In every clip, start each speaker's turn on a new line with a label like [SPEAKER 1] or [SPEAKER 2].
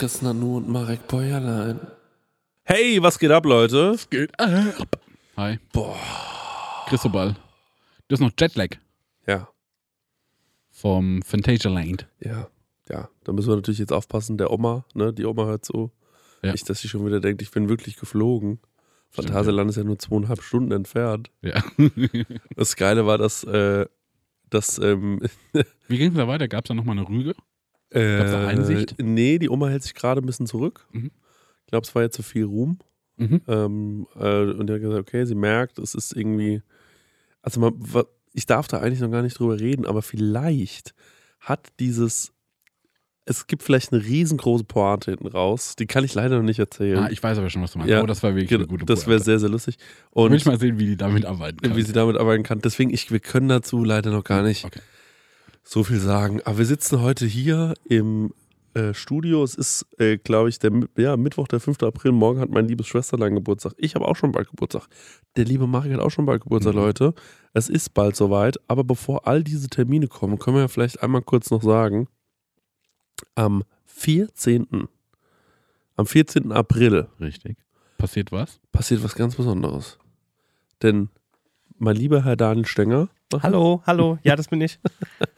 [SPEAKER 1] Chris Nanu und Marek Bäuerlein. Hey, was geht ab, Leute?
[SPEAKER 2] Es geht ab. Hi. Boah. Christobal. Du hast noch Jetlag
[SPEAKER 1] Ja,
[SPEAKER 2] vom Phantasialand.
[SPEAKER 1] ja, ja. Da müssen wir natürlich jetzt aufpassen. Der Oma, ne, die Oma hört so.
[SPEAKER 2] Ja.
[SPEAKER 1] Nicht, dass sie schon wieder denkt, ich bin wirklich geflogen. Phantasialand ist ja nur zweieinhalb Stunden entfernt.
[SPEAKER 2] Ja.
[SPEAKER 1] Das Geile war, dass, äh, dass ähm,
[SPEAKER 2] Wie ging es da weiter? Gab es da nochmal eine Rüge?
[SPEAKER 1] Äh,
[SPEAKER 2] Gab's da Einsicht?
[SPEAKER 1] Nee, die Oma hält sich gerade ein bisschen zurück.
[SPEAKER 2] Mhm.
[SPEAKER 1] Ich glaube, es war jetzt zu viel Ruhm.
[SPEAKER 2] Mhm.
[SPEAKER 1] Ähm, äh, und die hat gesagt, okay, sie merkt, es ist irgendwie. Also, man, ich darf da eigentlich noch gar nicht drüber reden, aber vielleicht hat dieses. Es gibt vielleicht eine riesengroße Pointe hinten raus. Die kann ich leider noch nicht erzählen.
[SPEAKER 2] Ah, ich weiß aber schon, was du meinst.
[SPEAKER 1] Ja.
[SPEAKER 2] oh, das war wirklich
[SPEAKER 1] Genau,
[SPEAKER 2] eine gute
[SPEAKER 1] das wäre sehr, sehr lustig.
[SPEAKER 2] Will
[SPEAKER 1] Und
[SPEAKER 2] ich mal sehen, wie die damit arbeiten kann.
[SPEAKER 1] wie sie damit arbeiten kann. Deswegen, ich, wir können dazu leider noch gar nicht
[SPEAKER 2] Okay.
[SPEAKER 1] So viel sagen. Aber wir sitzen heute hier im äh, Studio. Es ist, äh, glaube ich, der ja, Mittwoch, der 5. April. Morgen hat mein liebes Schwesterlein Geburtstag. Ich habe auch schon bald Geburtstag. Der liebe Marek hat auch schon bald Geburtstag,
[SPEAKER 2] Mhm.
[SPEAKER 1] Leute. Es ist bald soweit. Aber bevor all diese Termine kommen, können wir ja vielleicht einmal kurz noch sagen, am 14. Am 14. April
[SPEAKER 2] Richtig. Passiert was?
[SPEAKER 1] passiert was ganz Besonderes. Denn mein lieber Herr Daniel Stenger
[SPEAKER 3] Hallo, hallo, ja, das bin ich.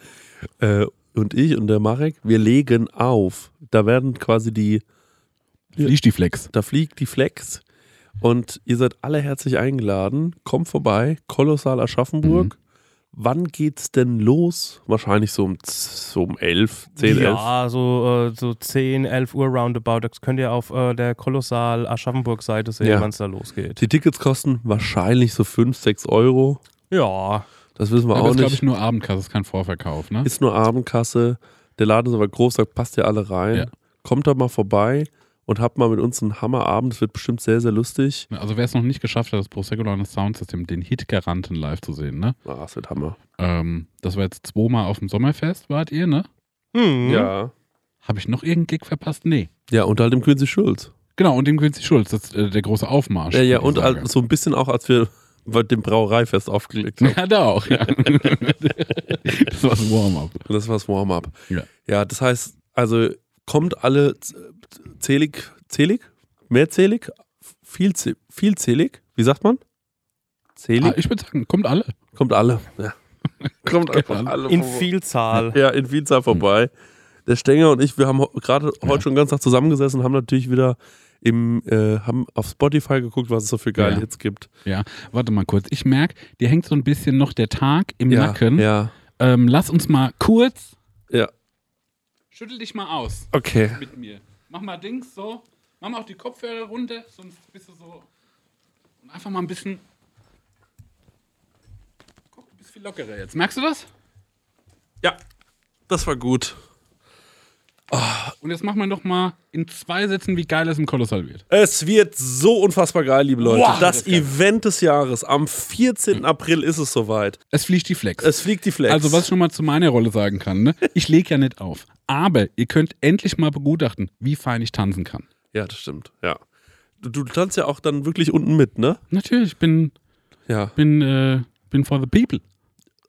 [SPEAKER 1] äh, und ich und der Marek, wir legen auf. Da werden quasi die, Ja.
[SPEAKER 2] Fliegt die Flex.
[SPEAKER 1] da fliegt die Flex und ihr seid alle herzlich eingeladen. Kommt vorbei, Kolossal Aschaffenburg. Wann geht's denn los? Wahrscheinlich so um, so um 11, 10, 11.
[SPEAKER 3] ja, so, äh, so 10, 11 Uhr roundabout. Das könnt ihr auf äh, der Kolossal Aschaffenburg-Seite sehen,
[SPEAKER 1] Ja.
[SPEAKER 3] wann es da losgeht.
[SPEAKER 1] Die Tickets kosten wahrscheinlich so 5, 6 Euro.
[SPEAKER 3] Ja,
[SPEAKER 1] Das wissen wir
[SPEAKER 2] Aber
[SPEAKER 1] auch
[SPEAKER 2] ist, glaube ich,
[SPEAKER 1] nicht.
[SPEAKER 2] nur Abendkasse, ist kein Vorverkauf, ne?
[SPEAKER 1] Ist nur Abendkasse. Der Laden ist aber groß, da passt ihr alle rein.
[SPEAKER 2] Ja.
[SPEAKER 1] Kommt da mal vorbei und habt mal mit uns einen Hammerabend. Das wird bestimmt sehr, sehr lustig.
[SPEAKER 2] Also wer es noch nicht geschafft hat, das Prosecco Soundsystem, den Hit-Garanten live zu sehen, ne?
[SPEAKER 1] Ah, es wird Hammer.
[SPEAKER 2] Ähm, das war jetzt zweimal auf dem Sommerfest, wart ihr, ne?
[SPEAKER 3] hm.
[SPEAKER 1] Ja.
[SPEAKER 2] Habe ich noch irgendeinen Gig verpasst? Nee.
[SPEAKER 1] Ja, und halt im Quincy Schulz.
[SPEAKER 2] Genau, und dem Quincy Schulz, das ist äh, der große Aufmarsch.
[SPEAKER 1] Ja, ja, und halt so ein bisschen auch, als wir bei dem Brauereifest aufgelegt haben.
[SPEAKER 2] Ja, da auch, ja. das war das Warm-up.
[SPEAKER 1] Das war das Warm-up.
[SPEAKER 2] Ja.
[SPEAKER 1] ja, das heißt, also kommt alle zählig, zählig? Mehrzählig? Vielzäh- Vielzählig? Wie sagt man? Zählig?
[SPEAKER 2] Ah, ich würde sagen, kommt alle.
[SPEAKER 1] kommt alle. Ja. kommt einfach
[SPEAKER 2] alle.
[SPEAKER 3] In
[SPEAKER 1] vorbei.
[SPEAKER 3] Vielzahl.
[SPEAKER 1] Ja, in Vielzahl vorbei. Der Stenger und ich, wir haben gerade
[SPEAKER 2] Ja.
[SPEAKER 1] heute schon den ganzen Tag zusammengesessen und haben natürlich wieder im, äh, haben auf Spotify geguckt, was es so für geile
[SPEAKER 2] Ja.
[SPEAKER 1] Hits gibt.
[SPEAKER 2] Warte mal kurz. Ich merke, dir hängt so ein bisschen noch der Tag im
[SPEAKER 1] Ja,
[SPEAKER 2] Nacken.
[SPEAKER 1] ja,
[SPEAKER 2] Ähm, lass uns mal kurz.
[SPEAKER 1] ja.
[SPEAKER 2] Schüttel dich mal aus
[SPEAKER 1] Okay.
[SPEAKER 2] mit mir. Mach mal Dings so. Mach mal auch die Kopfhörer runter, sonst bist du so. Und einfach mal ein bisschen. Guck, du bist viel lockerer jetzt. Merkst du das?
[SPEAKER 1] Ja, das war gut.
[SPEAKER 2] Und jetzt machen wir doch mal in zwei Sätzen, wie geil es im Kolossal wird.
[SPEAKER 1] Es wird so unfassbar geil, liebe Leute.
[SPEAKER 2] Wow,
[SPEAKER 1] das
[SPEAKER 2] das.
[SPEAKER 1] Event des Jahres. Am 14. April ist es soweit.
[SPEAKER 2] Es fliegt die Flex.
[SPEAKER 1] Es fliegt die Flex.
[SPEAKER 2] Also, was ich schon mal zu meiner Rolle sagen kann, ne? ich lege ja nicht auf. Aber ihr könnt endlich mal begutachten, wie fein ich tanzen kann.
[SPEAKER 1] Ja, das stimmt. Ja. Du, du tanzt ja auch dann wirklich unten mit, ne?
[SPEAKER 2] Natürlich, ich bin,
[SPEAKER 1] Ja,
[SPEAKER 2] bin, äh, bin for the people.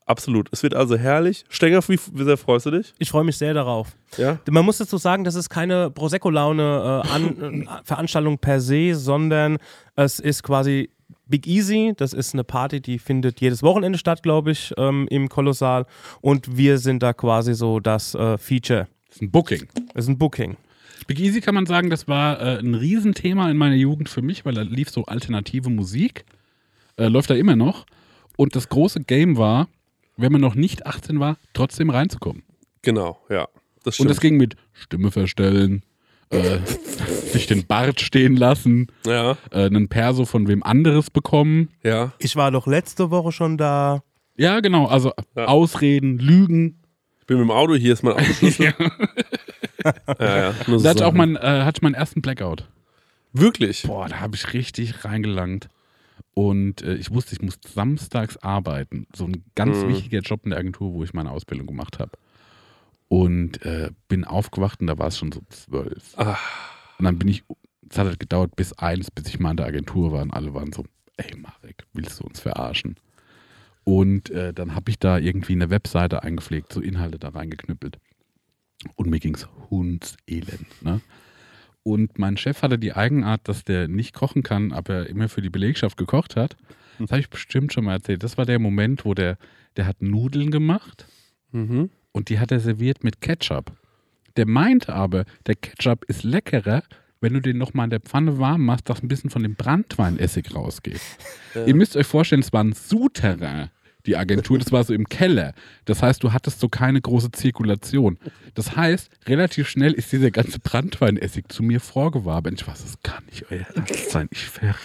[SPEAKER 1] Absolut. Es wird also herrlich. Stenger, wie, wie sehr freust du dich?
[SPEAKER 3] Ich freue mich sehr darauf.
[SPEAKER 1] Ja.
[SPEAKER 3] Man muss dazu sagen, das ist keine Prosecco-Laune äh, an, äh, Veranstaltung per se, sondern es ist quasi Big Easy. Das ist eine Party, die findet jedes Wochenende statt, glaube ich, ähm, im Kolossal. Und wir sind da quasi so das äh, Feature.
[SPEAKER 2] Das ist ein Booking.
[SPEAKER 3] Das ist ein Booking.
[SPEAKER 2] Big Easy kann man sagen, das war äh, ein Riesenthema in meiner Jugend für mich, weil da lief so alternative Musik. Äh, läuft da immer noch. Und das große Game war, wenn man noch nicht 18 war, trotzdem reinzukommen.
[SPEAKER 1] Genau, ja. Das
[SPEAKER 2] Und das ging mit Stimme verstellen, äh, sich den Bart stehen lassen,
[SPEAKER 1] ja,
[SPEAKER 2] äh, einen Perso von wem anderes bekommen.
[SPEAKER 1] ja.
[SPEAKER 3] Ich war doch letzte Woche schon da.
[SPEAKER 2] Ja, genau. Also
[SPEAKER 1] Ja.
[SPEAKER 2] Ausreden, Lügen.
[SPEAKER 1] Ich bin mit dem Auto, hier ist mein Autoschlüssel. ja, ja. So
[SPEAKER 2] Da hatte ich auch mein, äh, hatte ich meinen ersten Blackout.
[SPEAKER 1] Wirklich?
[SPEAKER 2] Boah, da habe ich richtig reingelangt. Und äh, ich wusste, ich muss samstags arbeiten. So ein ganz
[SPEAKER 1] Mhm.
[SPEAKER 2] wichtiger Job in der Agentur, wo ich meine Ausbildung gemacht habe. Und äh, bin aufgewacht und da war es schon so zwölf.
[SPEAKER 1] Ah.
[SPEAKER 2] Und dann bin ich, es hat halt gedauert bis eins, bis ich mal in der Agentur war und alle waren so, ey Marek, willst du uns verarschen? Und äh, dann habe ich da irgendwie eine Webseite eingepflegt, so Inhalte da reingeknüppelt. Und mir ging's hundselend. Ne? Und mein Chef hatte die Eigenart, dass der nicht kochen kann, aber immer für die Belegschaft gekocht hat. Das habe ich bestimmt schon mal erzählt. Das war der Moment, wo der, der hat Nudeln gemacht
[SPEAKER 1] Mhm.
[SPEAKER 2] und die hat er serviert mit Ketchup. Der meint aber, der Ketchup ist leckerer, wenn du den nochmal in der Pfanne warm machst, dass ein bisschen von dem Brandweinessig rausgeht.
[SPEAKER 1] Ja.
[SPEAKER 2] Ihr müsst euch vorstellen, es war ein Souterrain, die Agentur, das war so im Keller. Das heißt, du hattest so keine große Zirkulation. Das heißt, relativ schnell ist dieser ganze Brandweinessig zu mir vorgewabert. Ich weiß, das kann nicht euer Ernst sein. Ich verrecke.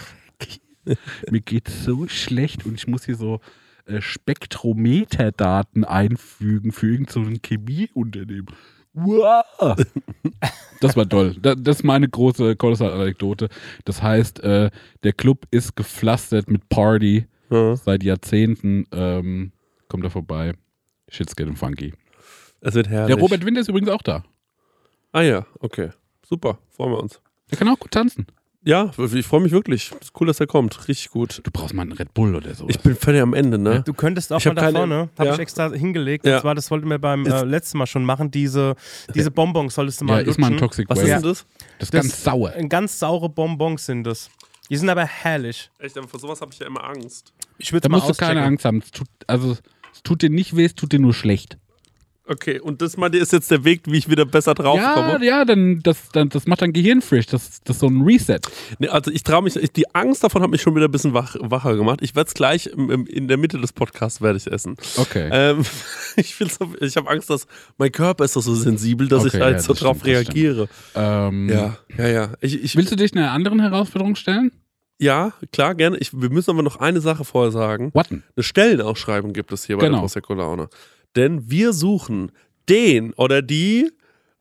[SPEAKER 2] Mir geht so schlecht und ich muss hier so äh, Spektrometerdaten einfügen für irgendein so Chemieunternehmen. Wow. Das war toll. Da- Das ist meine große Kolossal-Anekdote. Das heißt, äh, der Club ist gepflastert mit Party
[SPEAKER 1] Ja.
[SPEAKER 2] seit Jahrzehnten. Ähm, kommt da vorbei. Shit's getting funky.
[SPEAKER 1] Es wird herrlich.
[SPEAKER 2] Der Robert Winter ist übrigens auch da.
[SPEAKER 1] Ah ja, okay. Super, freuen wir uns.
[SPEAKER 2] Der kann auch gut tanzen.
[SPEAKER 1] Ja, ich freue mich wirklich. Ist cool, dass er kommt. Richtig gut.
[SPEAKER 2] Du brauchst mal einen Red Bull oder so.
[SPEAKER 1] Ich bin völlig am Ende, ne?
[SPEAKER 3] Du könntest auch
[SPEAKER 1] Ich
[SPEAKER 3] mal da vorne, habe
[SPEAKER 1] ja.
[SPEAKER 3] ich extra hingelegt.
[SPEAKER 1] Ja.
[SPEAKER 3] Und zwar, das wollten wir beim äh, letzten Mal schon machen. Diese, diese Bonbons solltest du
[SPEAKER 2] ja,
[SPEAKER 3] mal
[SPEAKER 2] ist mal ein
[SPEAKER 3] lutschen.
[SPEAKER 2] Toxic
[SPEAKER 1] Was
[SPEAKER 2] Waste.
[SPEAKER 1] ist denn das?
[SPEAKER 2] Das ist
[SPEAKER 3] Das-
[SPEAKER 2] ganz sauer.
[SPEAKER 3] Ganz saure Bonbons sind das. Die sind aber herrlich.
[SPEAKER 1] Echt, aber vor sowas habe ich ja immer Angst.
[SPEAKER 3] Ich würde
[SPEAKER 2] Da
[SPEAKER 3] mal
[SPEAKER 2] musst du keine
[SPEAKER 3] auschecken.
[SPEAKER 2] Angst haben. Es tut, also, es tut dir nicht weh, es tut dir nur schlecht.
[SPEAKER 1] Okay, und das meinte ist jetzt der Weg, wie ich wieder besser
[SPEAKER 2] Ja,
[SPEAKER 1] draufkomme?
[SPEAKER 2] ja, dann, das, dann, das macht dein Gehirn frisch. Das, das ist so ein Reset.
[SPEAKER 1] Nee, also ich traue mich, ich, die Angst davon hat mich schon wieder ein bisschen wach, wacher gemacht. Ich werde es gleich im, im, in der Mitte des Podcasts werde ich essen.
[SPEAKER 2] Okay.
[SPEAKER 1] Ähm, ich ich habe Angst, dass mein Körper ist doch so sensibel, dass
[SPEAKER 2] Okay,
[SPEAKER 1] ich halt
[SPEAKER 2] ja,
[SPEAKER 1] so drauf
[SPEAKER 2] stimmt,
[SPEAKER 1] reagiere.
[SPEAKER 2] ähm,
[SPEAKER 1] Ja, ja, ja. Ich, ich,
[SPEAKER 2] Willst du dich einer anderen Herausforderung stellen?
[SPEAKER 1] ja, klar, gerne. Ich, wir müssen aber noch eine Sache vorher sagen.
[SPEAKER 2] Watten.
[SPEAKER 1] Eine Stellenausschreibung gibt es hier bei
[SPEAKER 2] Genau.
[SPEAKER 1] der Prosecco Laune. Denn wir suchen den oder die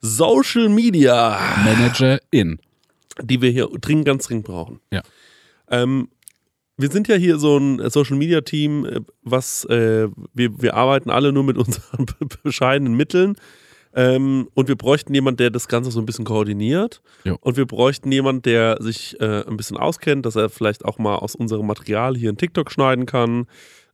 [SPEAKER 1] Social Media,
[SPEAKER 2] Manager in.
[SPEAKER 1] die wir hier dringend, ganz dringend brauchen.
[SPEAKER 2] Ja.
[SPEAKER 1] Ähm, wir sind ja hier so ein Social Media Team, äh, was äh, wir, wir arbeiten alle nur mit unseren bescheidenen Mitteln. Ähm, und wir bräuchten jemanden, der das Ganze so ein bisschen koordiniert.
[SPEAKER 2] Jo.
[SPEAKER 1] Und wir bräuchten jemanden, der sich äh, ein bisschen auskennt, dass er vielleicht auch mal aus unserem Material hier einen TikTok schneiden kann,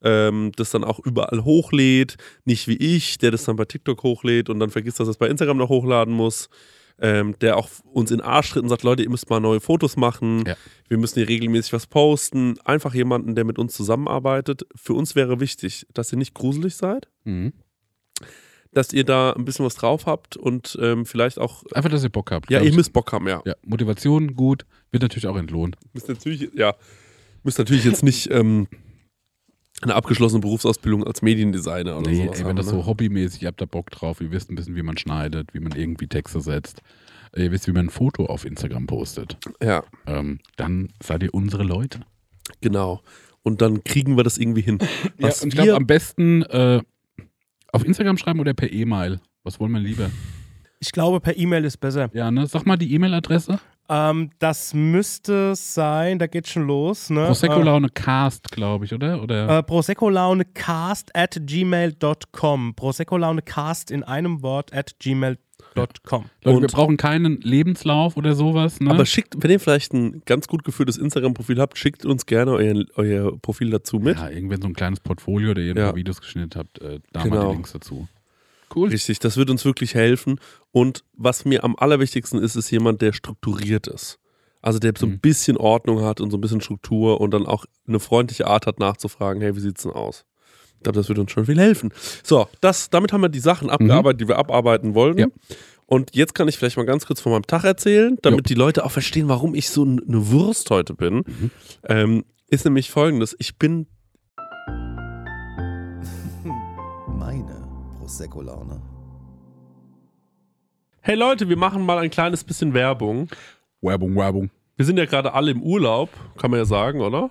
[SPEAKER 1] ähm, das dann auch überall hochlädt. Nicht wie ich, der das dann bei TikTok hochlädt und dann vergisst, dass er es bei Instagram noch hochladen muss. Ähm, der auch uns in Arsch tritt und sagt, Leute, ihr müsst mal neue Fotos machen.
[SPEAKER 2] Ja.
[SPEAKER 1] Wir müssen hier regelmäßig was posten. Einfach jemanden, der mit uns zusammenarbeitet. Für uns wäre wichtig, dass ihr nicht gruselig seid,
[SPEAKER 2] Mhm.
[SPEAKER 1] Dass ihr da ein bisschen was drauf habt und ähm, vielleicht auch.
[SPEAKER 2] Einfach, dass ihr Bock habt.
[SPEAKER 1] Ja, ihr müsst Bock haben, ja.
[SPEAKER 2] ja, Motivation gut, wird natürlich auch entlohnt.
[SPEAKER 1] Müsst natürlich, ja, müsst natürlich jetzt nicht ähm, eine abgeschlossene Berufsausbildung als Mediendesigner oder
[SPEAKER 2] Nee,
[SPEAKER 1] sowas
[SPEAKER 2] ey, wenn
[SPEAKER 1] haben,
[SPEAKER 2] das
[SPEAKER 1] ne?
[SPEAKER 2] so hobbymäßig, ihr habt da Bock drauf, ihr wisst ein bisschen, wie man schneidet, wie man irgendwie Texte setzt, ihr wisst, wie man ein Foto auf Instagram postet,
[SPEAKER 1] Ja,
[SPEAKER 2] ähm, dann seid ihr unsere Leute.
[SPEAKER 1] genau. Und dann kriegen wir das irgendwie hin. Was
[SPEAKER 2] und ich glaube, am besten äh, auf Instagram schreiben oder per E-Mail. Was wollen wir lieber?
[SPEAKER 3] Ich glaube, per E-Mail ist besser.
[SPEAKER 2] Ja, ne? Sag mal die E-Mail-Adresse.
[SPEAKER 3] Ähm, das müsste sein, da geht schon los. Ne?
[SPEAKER 2] Prosecco
[SPEAKER 3] Äh,
[SPEAKER 2] Laune Cast, glaube ich, oder? Oder?
[SPEAKER 3] Äh, Prosecco-Laune-cast at gmail.com. Prosecco-Laune-cast in einem Wort at gmail.com.
[SPEAKER 2] Leute, wir brauchen keinen Lebenslauf oder sowas. Ne?
[SPEAKER 1] aber schickt, wenn ihr vielleicht ein ganz gut geführtes Instagram-Profil habt, schickt uns gerne euer, euer Profil dazu mit.
[SPEAKER 2] ja, irgendwann so ein kleines Portfolio, oder ihr ein
[SPEAKER 1] Ja.
[SPEAKER 2] paar Videos geschnitten habt, äh, da mal
[SPEAKER 1] Genau.
[SPEAKER 2] die Links dazu. Cool.
[SPEAKER 1] Richtig, das wird uns wirklich helfen. Und was mir am allerwichtigsten ist, ist jemand, der strukturiert ist. Also der so ein
[SPEAKER 2] Mhm.
[SPEAKER 1] bisschen Ordnung hat und so ein bisschen Struktur und dann auch eine freundliche Art hat, nachzufragen, hey, wie sieht's denn aus? Ich glaube, das wird uns schon viel helfen. So, das, damit haben wir die Sachen abgearbeitet, die wir abarbeiten wollten.
[SPEAKER 2] Ja.
[SPEAKER 1] Und jetzt kann ich vielleicht mal ganz kurz von meinem Tag erzählen, damit die Leute auch verstehen, warum ich so eine Wurst heute bin.
[SPEAKER 2] Mhm.
[SPEAKER 1] Ähm, ist nämlich folgendes: Ich bin
[SPEAKER 4] Meine Prosecco-Laune.
[SPEAKER 1] Hey Leute, wir machen mal ein kleines bisschen Werbung.
[SPEAKER 2] Werbung, Werbung.
[SPEAKER 1] Wir sind ja gerade alle im Urlaub, kann man ja sagen, oder?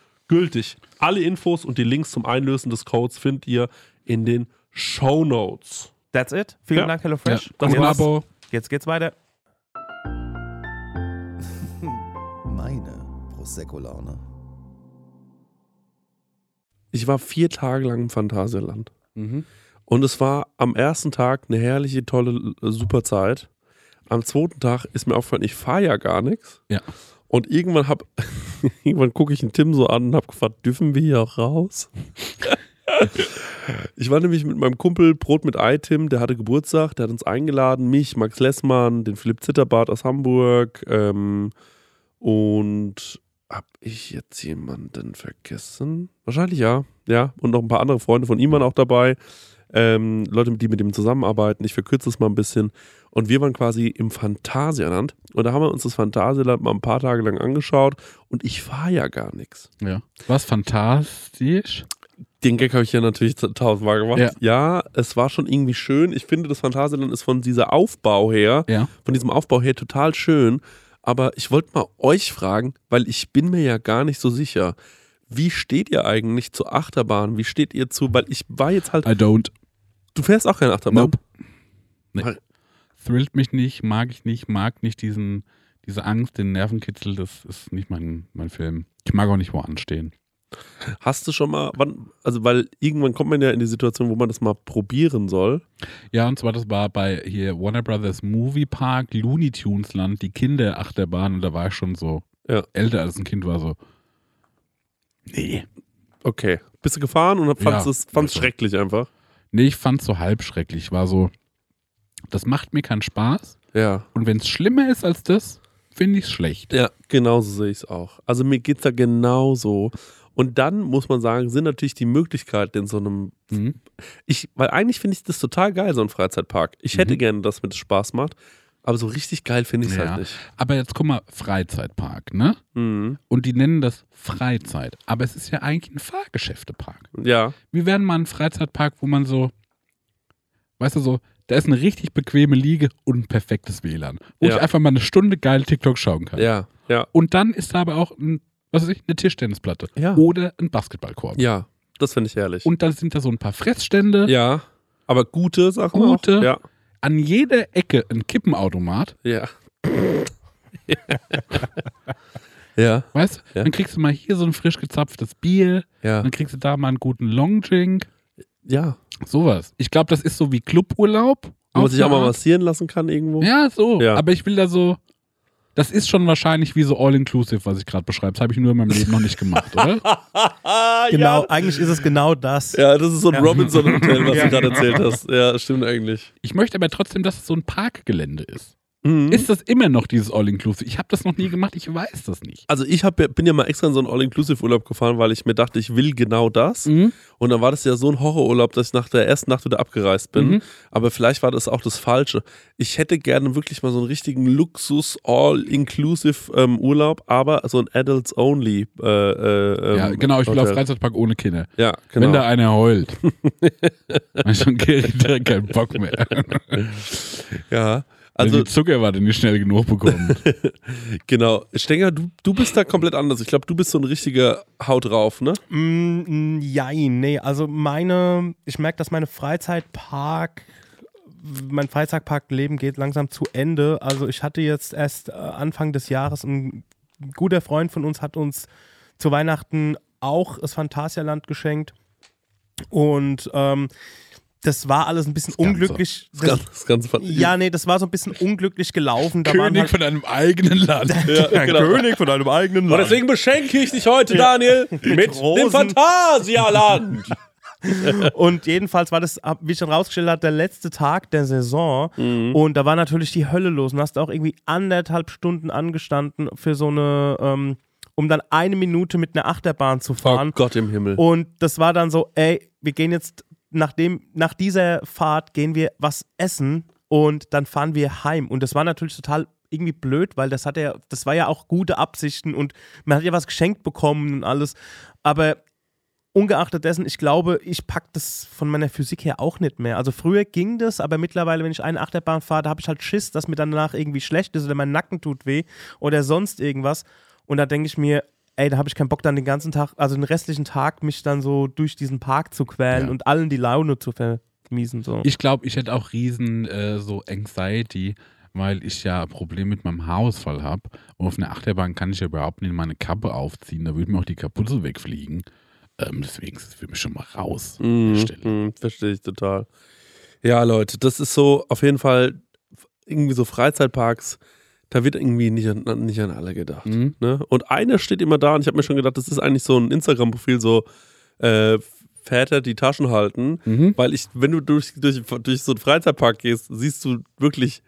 [SPEAKER 1] gültig. Alle Infos und die Links zum Einlösen des Codes findet ihr in den Show Notes.
[SPEAKER 3] That's it. Vielen
[SPEAKER 1] Ja.
[SPEAKER 3] Dank,
[SPEAKER 2] Ja.
[SPEAKER 3] HelloFresh.
[SPEAKER 2] Das
[SPEAKER 3] Und
[SPEAKER 2] war
[SPEAKER 3] jetzt,
[SPEAKER 2] Abo.
[SPEAKER 3] jetzt geht's weiter.
[SPEAKER 4] Meine Prosecco-Laune.
[SPEAKER 1] Ich war vier Tage lang im Phantasialand.
[SPEAKER 2] Mhm.
[SPEAKER 1] Und es war am ersten Tag eine herrliche, tolle, äh, super Zeit. Am zweiten Tag ist mir aufgefallen, ich fahre ja gar nichts.
[SPEAKER 2] Ja.
[SPEAKER 1] Und irgendwann hab, irgendwann gucke ich den Tim so an und habe gefragt, dürfen wir hier auch raus? ich war nämlich mit meinem Kumpel Brot mit Ei, Tim, der hatte Geburtstag, der hat uns eingeladen, mich, Max Lessmann, den Philipp Zitterbart aus Hamburg ähm, und hab ich jetzt jemanden vergessen? Wahrscheinlich ja, ja. Und noch ein paar andere Freunde von ihm waren auch dabei. Ähm, Leute, die mit ihm zusammenarbeiten. Ich verkürze es mal ein bisschen. Und wir waren quasi im Phantasialand. Und da haben wir uns das Phantasialand mal ein paar Tage lang angeschaut. Und ich fahre ja gar nichts.
[SPEAKER 2] Ja. Was fantastisch.
[SPEAKER 1] Den Gag habe ich ja natürlich tausendmal gemacht.
[SPEAKER 2] Ja.
[SPEAKER 1] ja, es war schon irgendwie schön. Ich finde, das Phantasialand ist von dieser Aufbau her,
[SPEAKER 2] Ja.
[SPEAKER 1] von diesem Aufbau her total schön. Aber ich wollte mal euch fragen, weil ich bin mir ja gar nicht so sicher. Wie steht ihr eigentlich zu Achterbahn? Wie steht ihr zu, weil ich war jetzt halt,
[SPEAKER 2] I don't.
[SPEAKER 1] Du fährst auch keine Achterbahn.
[SPEAKER 2] Nope. Nee. Thrillt mich nicht, mag ich nicht, mag nicht diesen, diese Angst, den Nervenkitzel, das ist nicht mein, mein Film. Ich mag auch nicht wo anstehen.
[SPEAKER 1] Hast du schon mal, wann, also weil irgendwann kommt man ja in die Situation, wo man das mal probieren soll.
[SPEAKER 2] Ja, und zwar das war bei hier Warner Brothers Movie Park, Looney Tunes Land, die Kinderachterbahn und da war ich schon so
[SPEAKER 1] Ja.
[SPEAKER 2] älter als ein Kind war so. Nee.
[SPEAKER 1] Okay. Bist du gefahren und fandst
[SPEAKER 2] Ja,
[SPEAKER 1] es fand's
[SPEAKER 2] also.
[SPEAKER 1] schrecklich einfach?
[SPEAKER 2] Nee, ich fand's so halb schrecklich. War so, das macht mir keinen Spaß.
[SPEAKER 1] Ja.
[SPEAKER 2] Und wenn es schlimmer ist als das, finde ich es schlecht.
[SPEAKER 1] Ja, genauso sehe ich es auch. Also mir geht es da genauso. Und dann muss man sagen, sind natürlich die Möglichkeiten in so einem
[SPEAKER 2] Mhm.
[SPEAKER 1] ich, weil eigentlich finde ich das total geil, so ein Freizeitpark. Ich hätte
[SPEAKER 2] Mhm.
[SPEAKER 1] gerne, dass mir das Spaß macht, aber so richtig geil finde ich es
[SPEAKER 2] Ja.
[SPEAKER 1] halt nicht.
[SPEAKER 2] Aber jetzt guck mal, Freizeitpark, ne?
[SPEAKER 1] Mhm.
[SPEAKER 2] Und die nennen das Freizeit. Aber es ist ja eigentlich ein Fahrgeschäftepark.
[SPEAKER 1] Ja,
[SPEAKER 2] Wie wäre mal ein Freizeitpark, wo man so, weißt du, so, da ist eine richtig bequeme Liege und ein perfektes WLAN. Wo
[SPEAKER 1] Ja.
[SPEAKER 2] ich einfach mal eine Stunde geil TikTok schauen kann.
[SPEAKER 1] ja, ja,
[SPEAKER 2] Und dann ist da aber auch ein, was weiß ich, eine Tischtennisplatte.
[SPEAKER 1] Ja.
[SPEAKER 2] Oder ein Basketballkorb.
[SPEAKER 1] ja. Das finde ich herrlich.
[SPEAKER 2] Und dann sind da so ein paar Fressstände.
[SPEAKER 1] ja, aber gute Sachen
[SPEAKER 2] Gute.
[SPEAKER 1] auch. Ja,
[SPEAKER 2] An jeder Ecke ein Kippenautomat.
[SPEAKER 1] ja. ja,
[SPEAKER 2] Weißt du?
[SPEAKER 1] Ja.
[SPEAKER 2] Dann kriegst du mal hier so ein frisch gezapftes Bier.
[SPEAKER 1] ja,
[SPEAKER 2] Dann kriegst du da mal einen guten Longdrink.
[SPEAKER 1] ja.
[SPEAKER 2] Sowas. Ich glaube, das ist so wie Cluburlaub.
[SPEAKER 1] Wo man sich auch mal massieren lassen kann irgendwo.
[SPEAKER 2] Ja, so.
[SPEAKER 1] Ja.
[SPEAKER 2] Aber ich will da so. Das ist schon wahrscheinlich wie so All-Inclusive, was ich gerade beschreibe. Das habe ich nur in meinem Leben noch nicht gemacht, oder?
[SPEAKER 3] Genau, eigentlich ist es genau das.
[SPEAKER 1] Ja, das ist so ein
[SPEAKER 3] Ja.
[SPEAKER 1] Robinson-Hotel, was
[SPEAKER 3] Ja.
[SPEAKER 1] du gerade erzählt hast. Ja, stimmt eigentlich.
[SPEAKER 2] Ich möchte aber trotzdem, dass es so ein Parkgelände ist.
[SPEAKER 1] Mhm.
[SPEAKER 2] Ist das immer noch dieses All-Inclusive? Ich habe das noch nie gemacht, ich weiß das nicht.
[SPEAKER 1] Also ich hab, bin ja mal extra in so einen All-Inclusive-Urlaub gefahren, weil ich mir dachte, ich will genau das.
[SPEAKER 2] Mhm.
[SPEAKER 1] Und dann war das ja so ein Horrorurlaub, dass ich nach der ersten Nacht wieder abgereist bin.
[SPEAKER 2] Mhm.
[SPEAKER 1] Aber vielleicht war das auch das Falsche. Ich hätte gerne wirklich mal so einen richtigen Luxus-All-Inclusive-Urlaub, aber so ein Adults-Only. Äh, äh,
[SPEAKER 2] Ja,
[SPEAKER 1] ähm,
[SPEAKER 2] genau, ich will auf. Freizeitpark ohne Kinder.
[SPEAKER 1] Ja, genau.
[SPEAKER 2] Wenn da einer heult. dann schon keinen Bock mehr.
[SPEAKER 1] ja,
[SPEAKER 2] Also
[SPEAKER 1] also
[SPEAKER 2] die Zuckerwatte nicht schnell genug bekommen.
[SPEAKER 1] genau. Stenger, du, du bist da komplett anders. Ich glaube, du bist so ein richtiger Haut drauf, ne?
[SPEAKER 3] Mm, mm, jein, nee, also meine, ich merke, dass meine Freizeitpark, mein Freizeitparkleben geht langsam zu Ende. Also ich hatte jetzt erst äh, Anfang des Jahres, ein guter Freund von uns hat uns zu Weihnachten auch das Phantasialand geschenkt und ähm, das war alles ein bisschen
[SPEAKER 2] Ganze.
[SPEAKER 3] unglücklich.
[SPEAKER 1] Das, Ganze, das Ganze fand ich-
[SPEAKER 3] ja, nee, das war so ein bisschen unglücklich gelaufen. Da
[SPEAKER 2] König
[SPEAKER 3] halt,
[SPEAKER 2] von einem eigenen Land.
[SPEAKER 1] Ja,
[SPEAKER 3] der
[SPEAKER 1] genau.
[SPEAKER 3] König von einem eigenen
[SPEAKER 1] Und
[SPEAKER 3] Land.
[SPEAKER 1] deswegen beschenke ich dich heute, Daniel, mit,
[SPEAKER 3] Rosen.
[SPEAKER 1] dem Phantasialand.
[SPEAKER 3] Und jedenfalls war das, wie ich schon rausgestellt habe, der letzte Tag der Saison.
[SPEAKER 1] Mhm.
[SPEAKER 3] Und da war natürlich die Hölle los. Und hast auch irgendwie anderthalb Stunden angestanden für so eine, ähm, um dann eine Minute mit einer Achterbahn zu
[SPEAKER 1] oh
[SPEAKER 3] fahren.
[SPEAKER 1] Gott im Himmel.
[SPEAKER 3] Und das war dann so, ey, wir gehen jetzt nach, dem, nach dieser Fahrt gehen wir was essen und dann fahren wir heim. Und das war natürlich total irgendwie blöd, weil das hat ja, das war ja auch gute Absichten und man hat ja was geschenkt bekommen und alles. Aber ungeachtet dessen, ich glaube, ich packe das von meiner Physik her auch nicht mehr. Also früher ging das, aber mittlerweile, wenn ich eine Achterbahn fahre, da habe ich halt Schiss, dass mir danach irgendwie schlecht ist oder mein Nacken tut weh oder sonst irgendwas. Und da denke ich mir, ey, da habe ich keinen Bock, dann den ganzen Tag, also den restlichen Tag, mich dann so durch diesen Park zu quälen
[SPEAKER 2] Ja.
[SPEAKER 3] und allen die Laune zu vermiesen. So.
[SPEAKER 2] Ich glaube, ich hätte auch riesen äh, so Anxiety, weil ich ja Probleme mit meinem Haarausfall habe. Und auf einer Achterbahn kann ich ja überhaupt nicht meine Kappe aufziehen. Da würde mir auch die Kapuze wegfliegen. Ähm, deswegen ist es für mich schon mal raus. an der Stelle.
[SPEAKER 1] mhm, verstehe ich total. Ja, Leute, das ist so auf jeden Fall irgendwie so Freizeitparks, da wird irgendwie nicht an, nicht an alle gedacht.
[SPEAKER 2] Mhm.
[SPEAKER 1] Ne? Und einer steht immer da und ich habe mir schon gedacht, das ist eigentlich so ein Instagram-Profil, so äh, Väter, die Taschen halten.
[SPEAKER 2] Mhm.
[SPEAKER 1] Weil ich, wenn du durch, durch, durch so einen Freizeitpark gehst, siehst du wirklich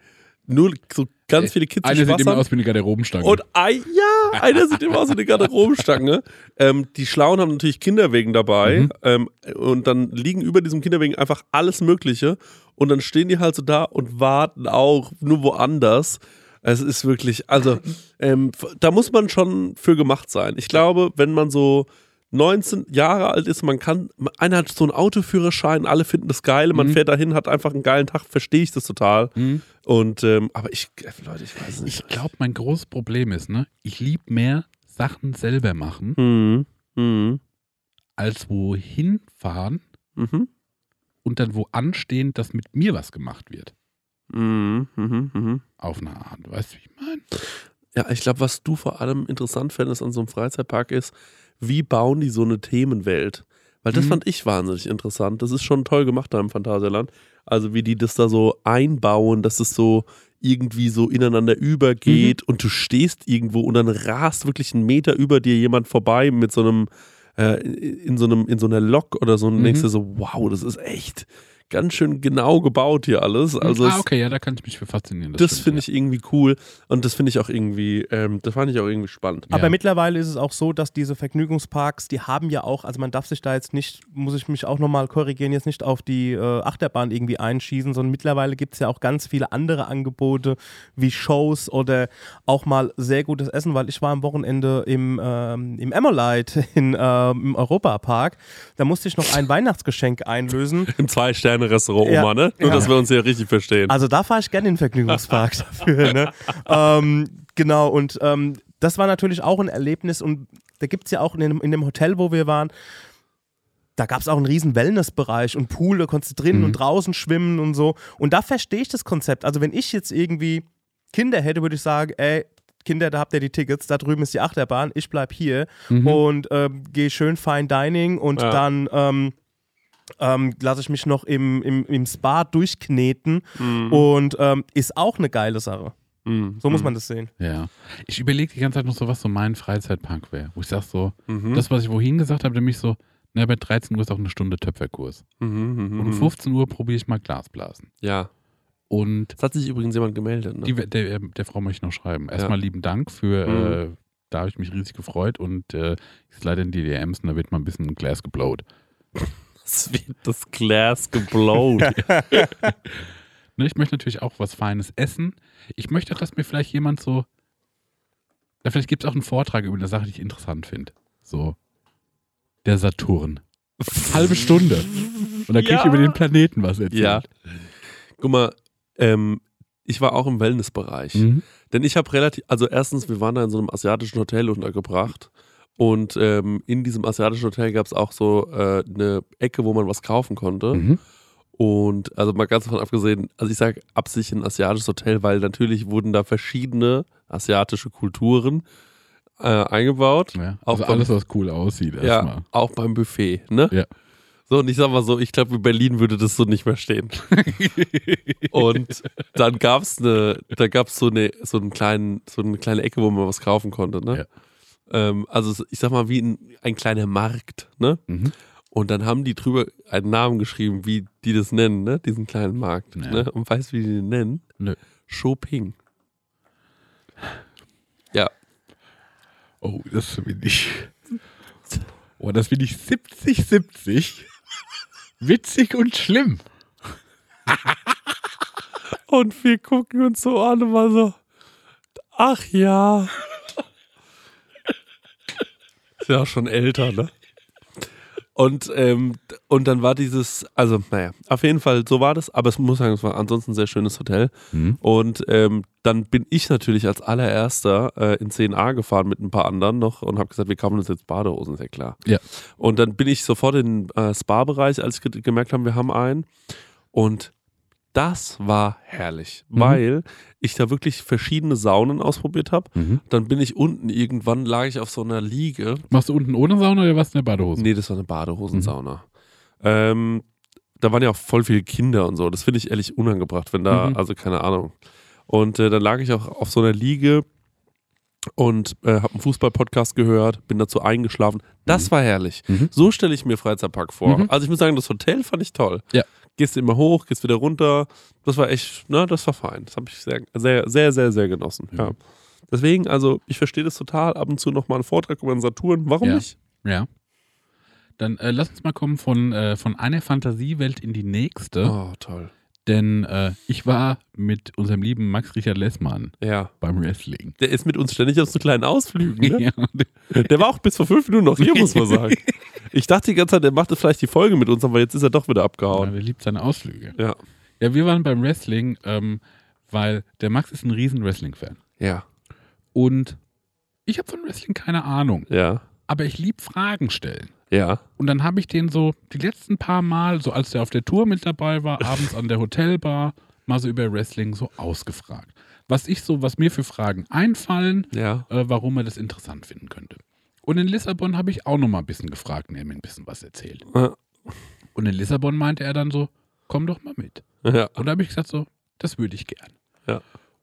[SPEAKER 1] nur so ganz viele Kids
[SPEAKER 2] Einer sieht immer aus wie eine Garderobenstange.
[SPEAKER 1] und ein, ja, einer sieht immer aus wie eine Garderobenstange. ähm, die Schlauen haben natürlich Kinderwegen dabei.
[SPEAKER 2] Mhm.
[SPEAKER 1] Ähm, und dann liegen über diesem Kinderwegen einfach alles Mögliche. Und dann stehen die halt so da und warten auch nur woanders. Es ist wirklich, also, ähm, da muss man schon für gemacht sein. Ich glaube, wenn man so 19 Jahre alt ist, man kann, einer hat so einen Autoführerschein, alle finden das geil, man
[SPEAKER 2] Mhm.
[SPEAKER 1] fährt dahin, hat einfach einen geilen Tag, verstehe ich das total.
[SPEAKER 2] Mhm.
[SPEAKER 1] Und, ähm, aber ich, äh, Leute, ich weiß nicht.
[SPEAKER 2] Ich glaube, mein großes Problem ist, ne, ich liebe mehr Sachen selber machen,
[SPEAKER 1] Mhm. Mhm.
[SPEAKER 2] als wohin fahren
[SPEAKER 1] Mhm.
[SPEAKER 2] und dann wo anstehen, dass mit mir was gemacht wird.
[SPEAKER 1] Mhm. Mhm. Mhm.
[SPEAKER 2] Auf eine Art. Weißt du, wie ich meine?
[SPEAKER 1] Ja, ich glaube, was du vor allem interessant fändest an so einem Freizeitpark ist, wie bauen die so eine Themenwelt? Weil das
[SPEAKER 2] Mhm.
[SPEAKER 1] fand ich wahnsinnig interessant. Das ist schon toll gemacht da im Phantasialand. Also wie die das da so einbauen, dass es so irgendwie so ineinander übergeht
[SPEAKER 2] Mhm.
[SPEAKER 1] und du stehst irgendwo und dann rast wirklich einen Meter über dir jemand vorbei mit so einem, äh, in so einem, in so einer Lok oder so und
[SPEAKER 2] Mhm.
[SPEAKER 1] denkst dir so, wow, das ist echt ganz schön genau gebaut hier alles. Also
[SPEAKER 2] ah, okay, ja, da kann ich mich für faszinieren.
[SPEAKER 1] das finde ich irgendwie cool und das finde ich auch irgendwie, ähm, das fand ich auch irgendwie spannend.
[SPEAKER 2] Ja.
[SPEAKER 3] Aber mittlerweile ist es auch so, dass diese Vergnügungsparks, die haben ja auch, also man darf sich da jetzt nicht, muss ich mich auch nochmal korrigieren, jetzt nicht auf die äh, Achterbahn irgendwie einschießen, sondern mittlerweile gibt es ja auch ganz viele andere Angebote wie Shows oder auch mal sehr gutes Essen, weil ich war am Wochenende im, ähm, im Emmerlite in, ähm, im Europapark. Da musste ich noch ein Weihnachtsgeschenk einlösen.
[SPEAKER 1] Im Zwei-Sterne-Restaurant,
[SPEAKER 3] Ja.
[SPEAKER 1] Oma, ne? Nur,
[SPEAKER 3] Ja.
[SPEAKER 1] dass wir uns hier richtig verstehen.
[SPEAKER 3] Also da fahre ich gerne in den Vergnügungspark dafür. Ne? ähm, genau, und ähm, das war natürlich auch ein Erlebnis und da gibt es ja auch in dem, in dem Hotel, wo wir waren, da gab es auch einen riesen Wellnessbereich und Pool, da konntest du drinnen
[SPEAKER 2] Mhm.
[SPEAKER 3] und draußen schwimmen und so. Und da verstehe ich das Konzept. Also wenn ich jetzt irgendwie Kinder hätte, würde ich sagen, ey, Kinder, da habt ihr die Tickets, da drüben ist die Achterbahn, ich bleib hier
[SPEAKER 2] Mhm.
[SPEAKER 3] und ähm, gehe schön Fine Dining und
[SPEAKER 1] Ja.
[SPEAKER 3] dann ähm, ähm, lasse ich mich noch im, im, im Spa durchkneten
[SPEAKER 1] Mhm.
[SPEAKER 3] und ähm, ist auch eine geile Sache.
[SPEAKER 1] Mhm.
[SPEAKER 3] So muss man das sehen.
[SPEAKER 2] Ja. Ich überlege die ganze Zeit noch so, was so mein Freizeitpunk wäre. Wo ich sag so,
[SPEAKER 1] Mhm.
[SPEAKER 2] das, was ich wohin gesagt habe, nämlich so, na, bei 13 Uhr ist auch eine Stunde Töpferkurs.
[SPEAKER 1] Mhm, mhm,
[SPEAKER 2] Und um
[SPEAKER 1] mhm.
[SPEAKER 2] 15 Uhr probiere ich mal Glasblasen.
[SPEAKER 1] Ja.
[SPEAKER 2] Und
[SPEAKER 1] Es hat sich übrigens jemand gemeldet. Ne?
[SPEAKER 2] die, der, der Frau möchte ich noch schreiben. Erstmal lieben Dank für,
[SPEAKER 1] Mhm.
[SPEAKER 2] äh, da habe ich mich riesig gefreut und äh, ist leider in die DMs und da wird mal ein bisschen Glas geblowt.
[SPEAKER 1] Es wird das Glas geblowt.
[SPEAKER 2] Ne, ich möchte natürlich auch was Feines essen. Ich möchte, dass mir vielleicht jemand so, ja, vielleicht gibt es auch einen Vortrag über eine Sache, die ich interessant finde. So, der Saturn. Halbe Stunde. Und dann kriege ich
[SPEAKER 1] Ja.
[SPEAKER 2] über den Planeten was erzählt.
[SPEAKER 1] Ja. Guck mal, ähm, ich war auch im Wellnessbereich.
[SPEAKER 2] Mhm.
[SPEAKER 1] Denn ich habe relativ, also erstens, wir waren da in so einem asiatischen Hotel untergebracht. Und ähm, in diesem asiatischen Hotel gab es auch so äh, eine Ecke, wo man was kaufen konnte.
[SPEAKER 2] Mhm.
[SPEAKER 1] Und also mal ganz davon abgesehen, also ich sage absichtlich ein asiatisches Hotel, weil natürlich wurden da verschiedene asiatische Kulturen äh, eingebaut.
[SPEAKER 2] Ja.
[SPEAKER 1] Auch
[SPEAKER 2] Also
[SPEAKER 1] beim-
[SPEAKER 2] alles, was cool aussieht,
[SPEAKER 1] Ja,
[SPEAKER 2] erstmal.
[SPEAKER 1] auch beim Buffet, ne?
[SPEAKER 2] Ja.
[SPEAKER 1] So, und ich sag mal so, ich glaube, in Berlin würde das so nicht mehr stehen. und dann gab's eine, da gab's so eine, so einen kleinen, so eine kleine Ecke, wo man was kaufen konnte, ne?
[SPEAKER 2] Ja.
[SPEAKER 1] Ähm, also ich sag mal, wie ein, ein kleiner Markt, ne?
[SPEAKER 2] Mhm.
[SPEAKER 1] Und dann haben die drüber einen Namen geschrieben, wie die das nennen, ne? Diesen kleinen Markt.
[SPEAKER 2] Ja.
[SPEAKER 1] Ne? Und weißt du, wie die den nennen?
[SPEAKER 2] Nö.
[SPEAKER 1] Shopping. Ja.
[SPEAKER 2] Oh, das bin ich. Oh, das bin ich 70, 70. Witzig und schlimm.
[SPEAKER 1] Und wir gucken uns so an und mal so, ach ja. Ja schon älter, ne? Und, ähm, und dann war dieses, also naja, auf jeden Fall, so war das, aber es muss sagen, es war ansonsten ein sehr schönes Hotel.
[SPEAKER 2] Mhm.
[SPEAKER 1] Und ähm, dann bin ich natürlich als allererster äh, in 10a gefahren mit ein paar anderen noch und habe gesagt, wir kaufen uns jetzt Badehosen, ist ja klar.
[SPEAKER 2] Ja.
[SPEAKER 1] Und dann bin ich sofort in den äh, Spa-Bereich, als ich ge gemerkt habe, wir haben einen. Und das war herrlich,
[SPEAKER 2] Mhm.
[SPEAKER 1] weil ich da wirklich verschiedene Saunen ausprobiert habe.
[SPEAKER 2] Mhm.
[SPEAKER 1] Dann bin ich unten irgendwann, lag ich auf so einer Liege.
[SPEAKER 2] Machst du unten ohne Sauna oder was in der Badehose?
[SPEAKER 1] Nee, das war eine Badehosensauna. Ähm, da waren ja auch voll viele Kinder und so. Das finde ich ehrlich unangebracht, wenn da,
[SPEAKER 2] Mhm.
[SPEAKER 1] also keine Ahnung. Und äh, dann lag ich auch auf so einer Liege und äh, habe einen Fußball-Podcast gehört, bin dazu eingeschlafen. Das war herrlich.
[SPEAKER 2] Mhm.
[SPEAKER 1] So stelle ich mir Freizeitpark vor.
[SPEAKER 2] Mhm.
[SPEAKER 1] Also ich muss sagen, das Hotel fand ich toll.
[SPEAKER 2] Ja.
[SPEAKER 1] Gehst du immer hoch, gehst wieder runter. Das war echt, ne, das war fein. Das habe ich sehr, sehr, sehr, sehr, sehr genossen. Ja.
[SPEAKER 2] Mhm.
[SPEAKER 1] Deswegen, also ich verstehe das total. Ab und zu nochmal einen Vortrag über den Saturn. Warum
[SPEAKER 2] Ja.
[SPEAKER 1] nicht?
[SPEAKER 2] Ja. Dann äh, lass uns mal kommen von, äh, von einer Fantasiewelt in die nächste.
[SPEAKER 1] Oh, toll.
[SPEAKER 2] Denn äh, ich war mit unserem lieben Max Richard Lessmann
[SPEAKER 1] Ja.
[SPEAKER 2] beim Wrestling.
[SPEAKER 1] Der ist mit uns ständig auf so kleinen Ausflügen. Ne?
[SPEAKER 2] Ja.
[SPEAKER 1] Der war auch bis vor fünf Minuten noch hier, muss man sagen. Ich dachte die ganze Zeit, der machte vielleicht die Folge mit uns, aber jetzt ist er doch wieder
[SPEAKER 2] Ja,
[SPEAKER 1] abgehauen.
[SPEAKER 2] der liebt seine Ausflüge.
[SPEAKER 1] Ja.
[SPEAKER 2] Ja, wir waren beim Wrestling, ähm, weil der Max ist ein riesen Wrestling-Fan.
[SPEAKER 1] Ja.
[SPEAKER 2] Und ich habe von Wrestling keine Ahnung,
[SPEAKER 1] Ja.
[SPEAKER 2] aber ich lieb Fragen stellen.
[SPEAKER 1] Ja.
[SPEAKER 2] Und dann habe ich den so die letzten paar Mal, so als der auf der Tour mit dabei war, abends an der Hotelbar, mal so über Wrestling so ausgefragt. Was ich so, was mir für Fragen einfallen,
[SPEAKER 1] Ja.
[SPEAKER 2] äh, warum er das interessant finden könnte. Und in Lissabon habe ich auch noch mal ein bisschen gefragt und er mir ein bisschen was erzählt.
[SPEAKER 1] Ja.
[SPEAKER 2] Und in Lissabon meinte er dann so, komm doch mal mit.
[SPEAKER 1] Ja.
[SPEAKER 2] Und da habe ich gesagt so, das würde ich gern.
[SPEAKER 1] Ja.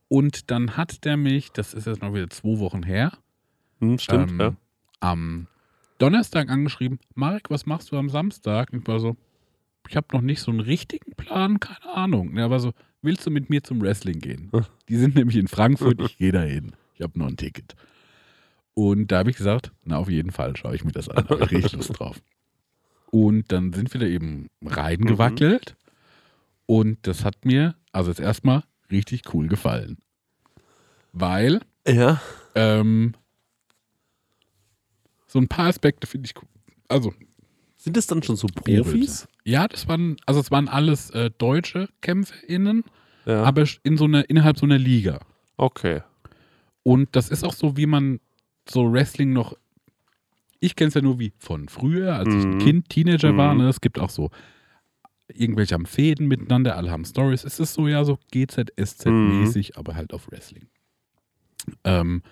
[SPEAKER 2] Und dann hat der mich, das ist jetzt noch wieder zwei Wochen her,
[SPEAKER 1] Hm, stimmt,
[SPEAKER 2] ähm,
[SPEAKER 1] ja.
[SPEAKER 2] am Donnerstag angeschrieben, Marek, was machst du am Samstag? Und ich war so, ich habe noch nicht so einen richtigen Plan, keine Ahnung. Ne, aber so, willst du mit mir zum Wrestling gehen?
[SPEAKER 1] Hm.
[SPEAKER 2] Die sind nämlich in Frankfurt, ich gehe da hin. Ich habe nur ein Ticket. Und da habe ich gesagt, na auf jeden Fall schaue ich mir das an, da habe ich richtig Lust drauf. Und dann sind wir da eben reingewackelt und das hat mir, also jetzt erstmal, richtig cool gefallen. Weil
[SPEAKER 1] Ja.
[SPEAKER 2] ähm, so ein paar Aspekte finde ich cool. Also,
[SPEAKER 1] Sind das dann schon so Profis?
[SPEAKER 2] ja, das waren, also es waren alles äh, deutsche KämpferInnen,
[SPEAKER 1] Ja.
[SPEAKER 2] aber in so einer, innerhalb so einer Liga.
[SPEAKER 1] okay.
[SPEAKER 2] Und das ist auch so, wie man so Wrestling noch. Ich kenne es ja nur wie von früher, als ich ein
[SPEAKER 1] Mhm.
[SPEAKER 2] Kind, Teenager war.
[SPEAKER 1] Mhm.
[SPEAKER 2] Ne? Es gibt auch so, irgendwelche haben Fäden miteinander, alle haben Stories. Es ist so ja so GZSZ-mäßig, aber halt auf Wrestling. Ähm,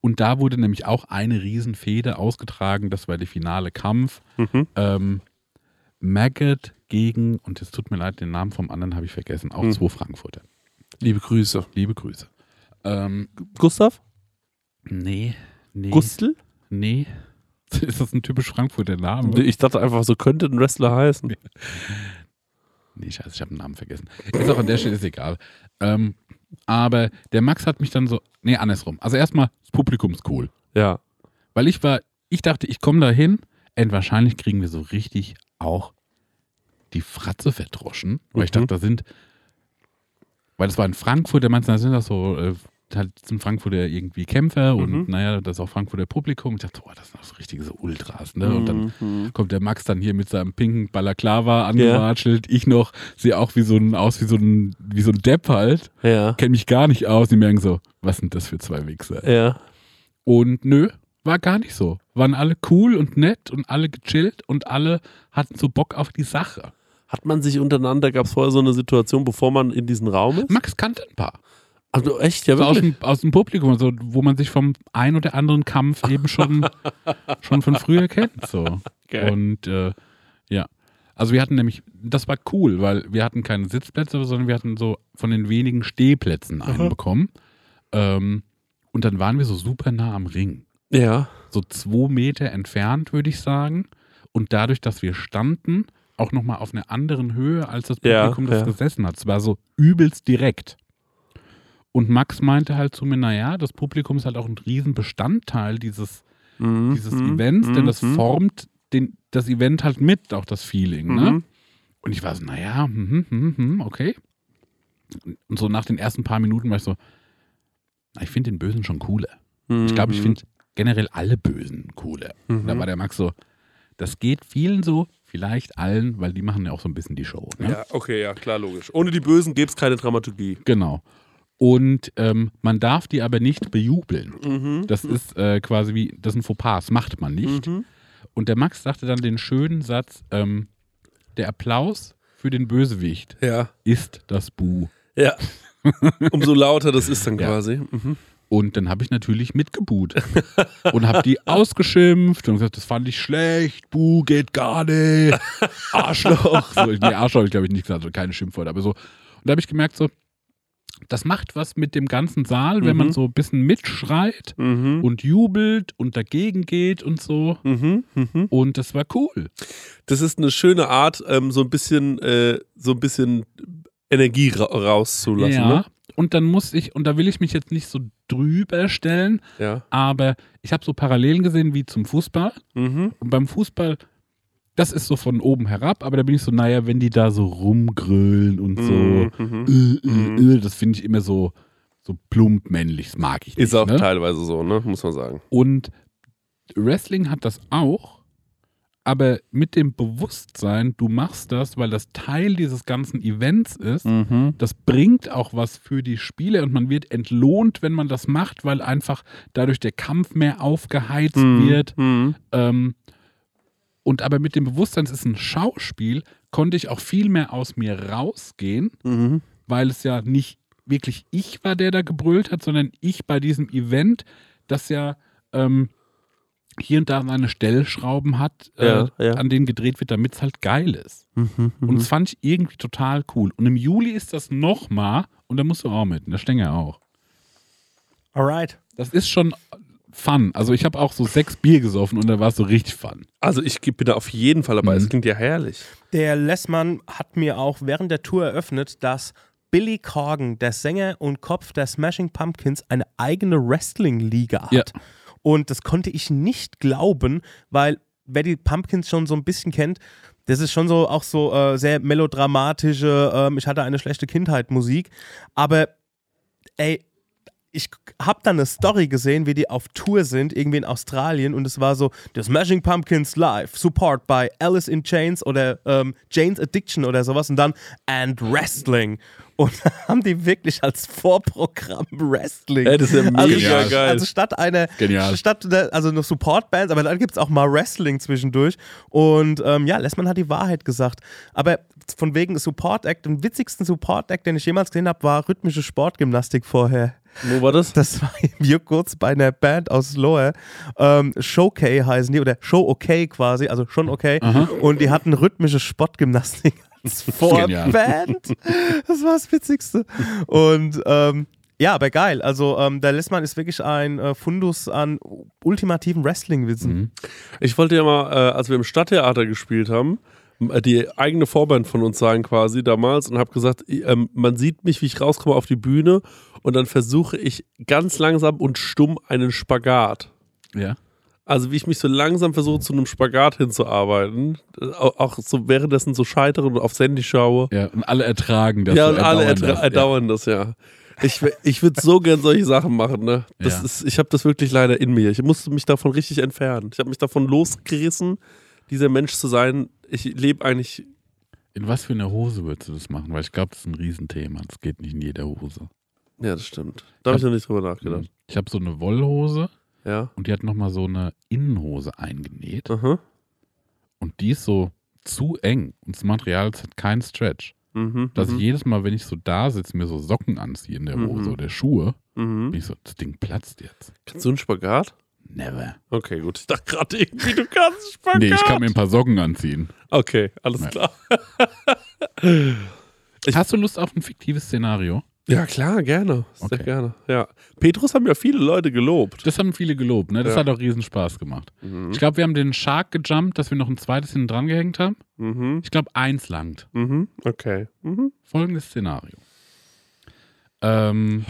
[SPEAKER 2] und da wurde nämlich auch eine Riesenfehde ausgetragen. Das war der finale Kampf.
[SPEAKER 1] Mhm.
[SPEAKER 2] Ähm, Maggot gegen, und es tut mir leid, den Namen vom anderen habe ich vergessen, auch
[SPEAKER 1] Mhm.
[SPEAKER 2] zwei Frankfurter.
[SPEAKER 1] Liebe Grüße.
[SPEAKER 2] Liebe Grüße. Ähm,
[SPEAKER 1] Gustav?
[SPEAKER 2] nee, nee.
[SPEAKER 1] Gustl?
[SPEAKER 2] Nee. Ist das ein typisch Frankfurter Name?
[SPEAKER 1] Ich dachte einfach, so könnte ein Wrestler heißen.
[SPEAKER 2] Nee, scheiße, ich habe den Namen vergessen. Ist auch an der Stelle ist egal. Ähm, aber der Max hat mich dann so, nee, andersrum. Also erstmal, das Publikum ist cool.
[SPEAKER 1] Ja.
[SPEAKER 2] Weil ich war, ich dachte, ich komme da hin und wahrscheinlich kriegen wir so richtig auch die Fratze verdroschen. Weil ich
[SPEAKER 1] Mhm.
[SPEAKER 2] dachte, da sind, weil das war in Frankfurt, der meinte, da sind das so, äh, halt sind Frankfurter irgendwie Kämpfer und
[SPEAKER 1] Mhm.
[SPEAKER 2] naja, das ist auch Frankfurter Publikum. Ich dachte, boah, das sind auch so richtige so Ultras, ne? Und dann
[SPEAKER 1] Mhm.
[SPEAKER 2] kommt der Max dann hier mit seinem pinken Balaklava angewatschelt. Ich noch sehe auch wie so ein, aus wie so ein, wie so ein Depp halt.
[SPEAKER 1] Ja.
[SPEAKER 2] Kenne mich gar nicht aus. Die merken so, was sind das für zwei Wichser?
[SPEAKER 1] Ja.
[SPEAKER 2] Und nö, war gar nicht so. Waren alle cool und nett und alle gechillt und alle hatten so Bock auf die Sache.
[SPEAKER 1] Hat man sich untereinander, gab es vorher so eine Situation, bevor man in diesen Raum ist?
[SPEAKER 2] Max kannte ein paar.
[SPEAKER 1] Also echt, ja
[SPEAKER 2] So aus, dem, aus dem Publikum, so, wo man sich vom ein oder anderen Kampf eben schon, schon von früher kennt. So.
[SPEAKER 1] Geil.
[SPEAKER 2] Und äh, ja. Also wir hatten nämlich, das war cool, weil wir hatten keine Sitzplätze, sondern wir hatten so von den wenigen Stehplätzen einen bekommen. Ähm, und dann waren wir so super nah am Ring.
[SPEAKER 1] Ja.
[SPEAKER 2] So zwei Meter entfernt, würde ich sagen. Und dadurch, dass wir standen, auch nochmal auf einer anderen Höhe, als das
[SPEAKER 1] Ja,
[SPEAKER 2] Publikum das
[SPEAKER 1] ja.
[SPEAKER 2] gesessen hat. Es war so übelst direkt. Und Max meinte halt zu mir, naja, das Publikum ist halt auch ein Riesenbestandteil dieses,
[SPEAKER 1] Mhm.
[SPEAKER 2] dieses
[SPEAKER 1] Mhm.
[SPEAKER 2] Events, denn das
[SPEAKER 1] Mhm.
[SPEAKER 2] formt den, das Event halt mit, auch das Feeling. Ne?
[SPEAKER 1] Mhm.
[SPEAKER 2] Und ich war so, naja, hm, hm, hm, okay. Und so nach den ersten paar Minuten war ich so, ich finde den Bösen schon cooler. Ich glaube, ich
[SPEAKER 1] Mhm.
[SPEAKER 2] finde generell alle Bösen cooler. Und Da war der Max so, das geht vielen so, vielleicht allen, weil die machen ja auch so ein bisschen die Show. Ne?
[SPEAKER 1] Ja, okay, ja, klar, logisch. Ohne die Bösen gäbe es keine Dramaturgie.
[SPEAKER 2] Genau. Und ähm, man darf die aber nicht bejubeln.
[SPEAKER 1] Mhm.
[SPEAKER 2] Das ist äh, quasi wie, das ist ein Fauxpas, macht man nicht.
[SPEAKER 1] Mhm.
[SPEAKER 2] Und der Max sagte dann den schönen Satz, ähm, der Applaus für den Bösewicht
[SPEAKER 1] Ja.
[SPEAKER 2] ist das Bu.
[SPEAKER 1] Ja. Umso lauter das ist dann
[SPEAKER 2] Ja.
[SPEAKER 1] quasi. Mhm.
[SPEAKER 2] Und dann habe ich natürlich mitgebuht und habe die ausgeschimpft und gesagt, das fand ich schlecht, Bu geht gar nicht, Arschloch. So, nee, Arschloch, ich glaube ich nicht gesagt, also keine Schimpfwörter, aber so. Und da habe ich gemerkt, so, das macht was mit dem ganzen Saal, wenn
[SPEAKER 1] Mhm.
[SPEAKER 2] man so ein bisschen mitschreit
[SPEAKER 1] Mhm.
[SPEAKER 2] und jubelt und dagegen geht und so.
[SPEAKER 1] Mhm. Mhm.
[SPEAKER 2] Und das war cool.
[SPEAKER 1] Das ist eine schöne Art, ähm, so ein bisschen, äh, so ein bisschen Energie ra rauszulassen.
[SPEAKER 2] ja.
[SPEAKER 1] Ne?
[SPEAKER 2] Und dann muss ich, und da will ich mich jetzt nicht so drüber stellen,
[SPEAKER 1] Ja.
[SPEAKER 2] aber ich habe so Parallelen gesehen wie zum Fußball.
[SPEAKER 1] Mhm.
[SPEAKER 2] Und beim Fußball, das ist so von oben herab, aber da bin ich so, naja, wenn die da so rumgrölen und so,
[SPEAKER 1] Mhm.
[SPEAKER 2] äh, äh, äh, das finde ich immer so, so plump männlich, das mag ich nicht.
[SPEAKER 1] Ist auch
[SPEAKER 2] ne?
[SPEAKER 1] teilweise so, ne? Muss man sagen.
[SPEAKER 2] Und Wrestling hat das auch, aber mit dem Bewusstsein, du machst das, weil das Teil dieses ganzen Events ist.
[SPEAKER 1] Mhm.
[SPEAKER 2] Das bringt auch was für die Spiele und man wird entlohnt, wenn man das macht, weil einfach dadurch der Kampf mehr aufgeheizt wird.
[SPEAKER 1] Mhm.
[SPEAKER 2] Ähm, und aber mit dem Bewusstsein, es ist ein Schauspiel, konnte ich auch viel mehr aus mir rausgehen,
[SPEAKER 1] Mhm.
[SPEAKER 2] weil es ja nicht wirklich ich war, der da gebrüllt hat, sondern ich bei diesem Event, das ja ähm, hier und da seine Stellschrauben hat, äh,
[SPEAKER 1] Ja, ja.
[SPEAKER 2] an denen gedreht wird, damit es halt geil ist.
[SPEAKER 1] Mhm.
[SPEAKER 2] Und das fand ich irgendwie total cool. Und im Juli ist das nochmal, und da musst du auch mit, und da Stenger auch.
[SPEAKER 3] Alright.
[SPEAKER 2] Das ist schon fun. Also ich habe auch so sechs Bier gesoffen und da war es so richtig fun.
[SPEAKER 1] Also ich bin da auf jeden Fall dabei. Es
[SPEAKER 2] Mhm.
[SPEAKER 1] klingt ja herrlich.
[SPEAKER 3] Der Lessmann hat mir auch während der Tour eröffnet, dass Billy Corgan, der Sänger und Kopf der Smashing Pumpkins, eine eigene Wrestling-Liga hat.
[SPEAKER 2] Ja.
[SPEAKER 3] Und das konnte ich nicht glauben, weil wer die Pumpkins schon so ein bisschen kennt, das ist schon so auch so äh, sehr melodramatische, ähm, ich hatte eine schlechte Kindheit Musik. Aber ey, ich habe dann eine Story gesehen, wie die auf Tour sind, irgendwie in Australien und es war so, The Smashing Pumpkins live, support by Alice in Chains oder ähm, Jane's Addiction oder sowas und dann And Wrestling. Und haben die wirklich als Vorprogramm Wrestling.
[SPEAKER 1] Ey, das ist ja
[SPEAKER 3] also,
[SPEAKER 1] mega
[SPEAKER 3] statt-
[SPEAKER 1] geil.
[SPEAKER 3] Also statt einer,
[SPEAKER 2] Genial.
[SPEAKER 3] statt der, also noch Supportbands, aber dann gibt es auch mal Wrestling zwischendurch. Und ähm, ja, Lessmann hat die Wahrheit gesagt. Aber von wegen Support Act, den witzigsten Support Act, den ich jemals gesehen habe, war rhythmische Sportgymnastik vorher.
[SPEAKER 1] Wo war das?
[SPEAKER 3] Das war im Juckkurz bei einer Band aus Lohr. Ähm, Showkay heißen die, oder Show Okay quasi, also schon okay. Und die hatten rhythmische Sportgymnastik als
[SPEAKER 2] Genial.
[SPEAKER 3] Vorband. Das war das Witzigste. Und ähm, ja, aber geil. Also ähm, der Lessmann ist wirklich ein äh, Fundus an ultimativen Wrestling-Witzen.
[SPEAKER 2] Mhm.
[SPEAKER 1] Ich wollte ja mal, äh, als wir im Stadttheater gespielt haben, äh, die eigene Vorband von uns sein quasi damals und habe gesagt, ähm, man sieht mich, wie ich rauskomme auf die Bühne und dann versuche ich ganz langsam und stumm einen Spagat.
[SPEAKER 2] Ja.
[SPEAKER 1] Also wie ich mich so langsam versuche zu einem Spagat hinzuarbeiten, äh, auch, so währenddessen so scheitere und aufs Handy schaue.
[SPEAKER 2] Ja, und alle ertragen das.
[SPEAKER 1] ja, und alle
[SPEAKER 2] erdauern
[SPEAKER 1] ertra-
[SPEAKER 2] das,
[SPEAKER 1] erdauern das, ja. Ich, ich würde so gern solche Sachen machen, ne? Das
[SPEAKER 2] Ja.
[SPEAKER 1] ist, ich habe das wirklich leider in mir. Ich musste mich davon richtig entfernen. Ich habe mich davon losgerissen, dieser Mensch zu sein. Ich lebe eigentlich.
[SPEAKER 2] In was für einer Hose würdest du das machen? Weil ich glaube, das ist ein Riesenthema. Das geht nicht in jeder Hose.
[SPEAKER 1] Ja, das stimmt. Da habe ich noch nicht drüber nachgedacht.
[SPEAKER 2] Ich habe so eine Wollhose
[SPEAKER 1] Ja.
[SPEAKER 2] und die hat nochmal so eine Innenhose eingenäht.
[SPEAKER 1] Aha.
[SPEAKER 2] Und die ist so zu eng und das Material hat keinen Stretch.
[SPEAKER 1] Mhm.
[SPEAKER 2] Dass
[SPEAKER 1] mhm.
[SPEAKER 2] ich jedes Mal, wenn ich so da sitze, mir so Socken anziehe in der
[SPEAKER 1] Mhm.
[SPEAKER 2] Hose oder Schuhe,
[SPEAKER 1] mhm.
[SPEAKER 2] bin ich so, das Ding platzt jetzt.
[SPEAKER 1] Kannst du einen Spagat?
[SPEAKER 2] Never.
[SPEAKER 1] Okay, gut. Ich dachte gerade irgendwie, du kannst einen Spagat.
[SPEAKER 2] Nee, ich kann mir ein paar Socken anziehen.
[SPEAKER 1] Okay, alles
[SPEAKER 2] Ja.
[SPEAKER 1] klar.
[SPEAKER 2] Hast du Lust auf ein fiktives Szenario?
[SPEAKER 1] Ja, klar, gerne. Sehr
[SPEAKER 2] Okay.
[SPEAKER 1] gerne. Ja. Petrus haben ja viele Leute gelobt.
[SPEAKER 2] Das haben viele gelobt, ne? Das
[SPEAKER 1] Ja.
[SPEAKER 2] hat auch riesen Spaß gemacht.
[SPEAKER 1] Mhm.
[SPEAKER 2] Ich glaube, wir haben den Shark gejumpt, dass wir noch ein zweites hinten dran gehängt haben.
[SPEAKER 1] Mhm.
[SPEAKER 2] Ich glaube, eins langt.
[SPEAKER 1] Mhm. Okay. Mhm.
[SPEAKER 2] Folgendes Szenario. Ähm,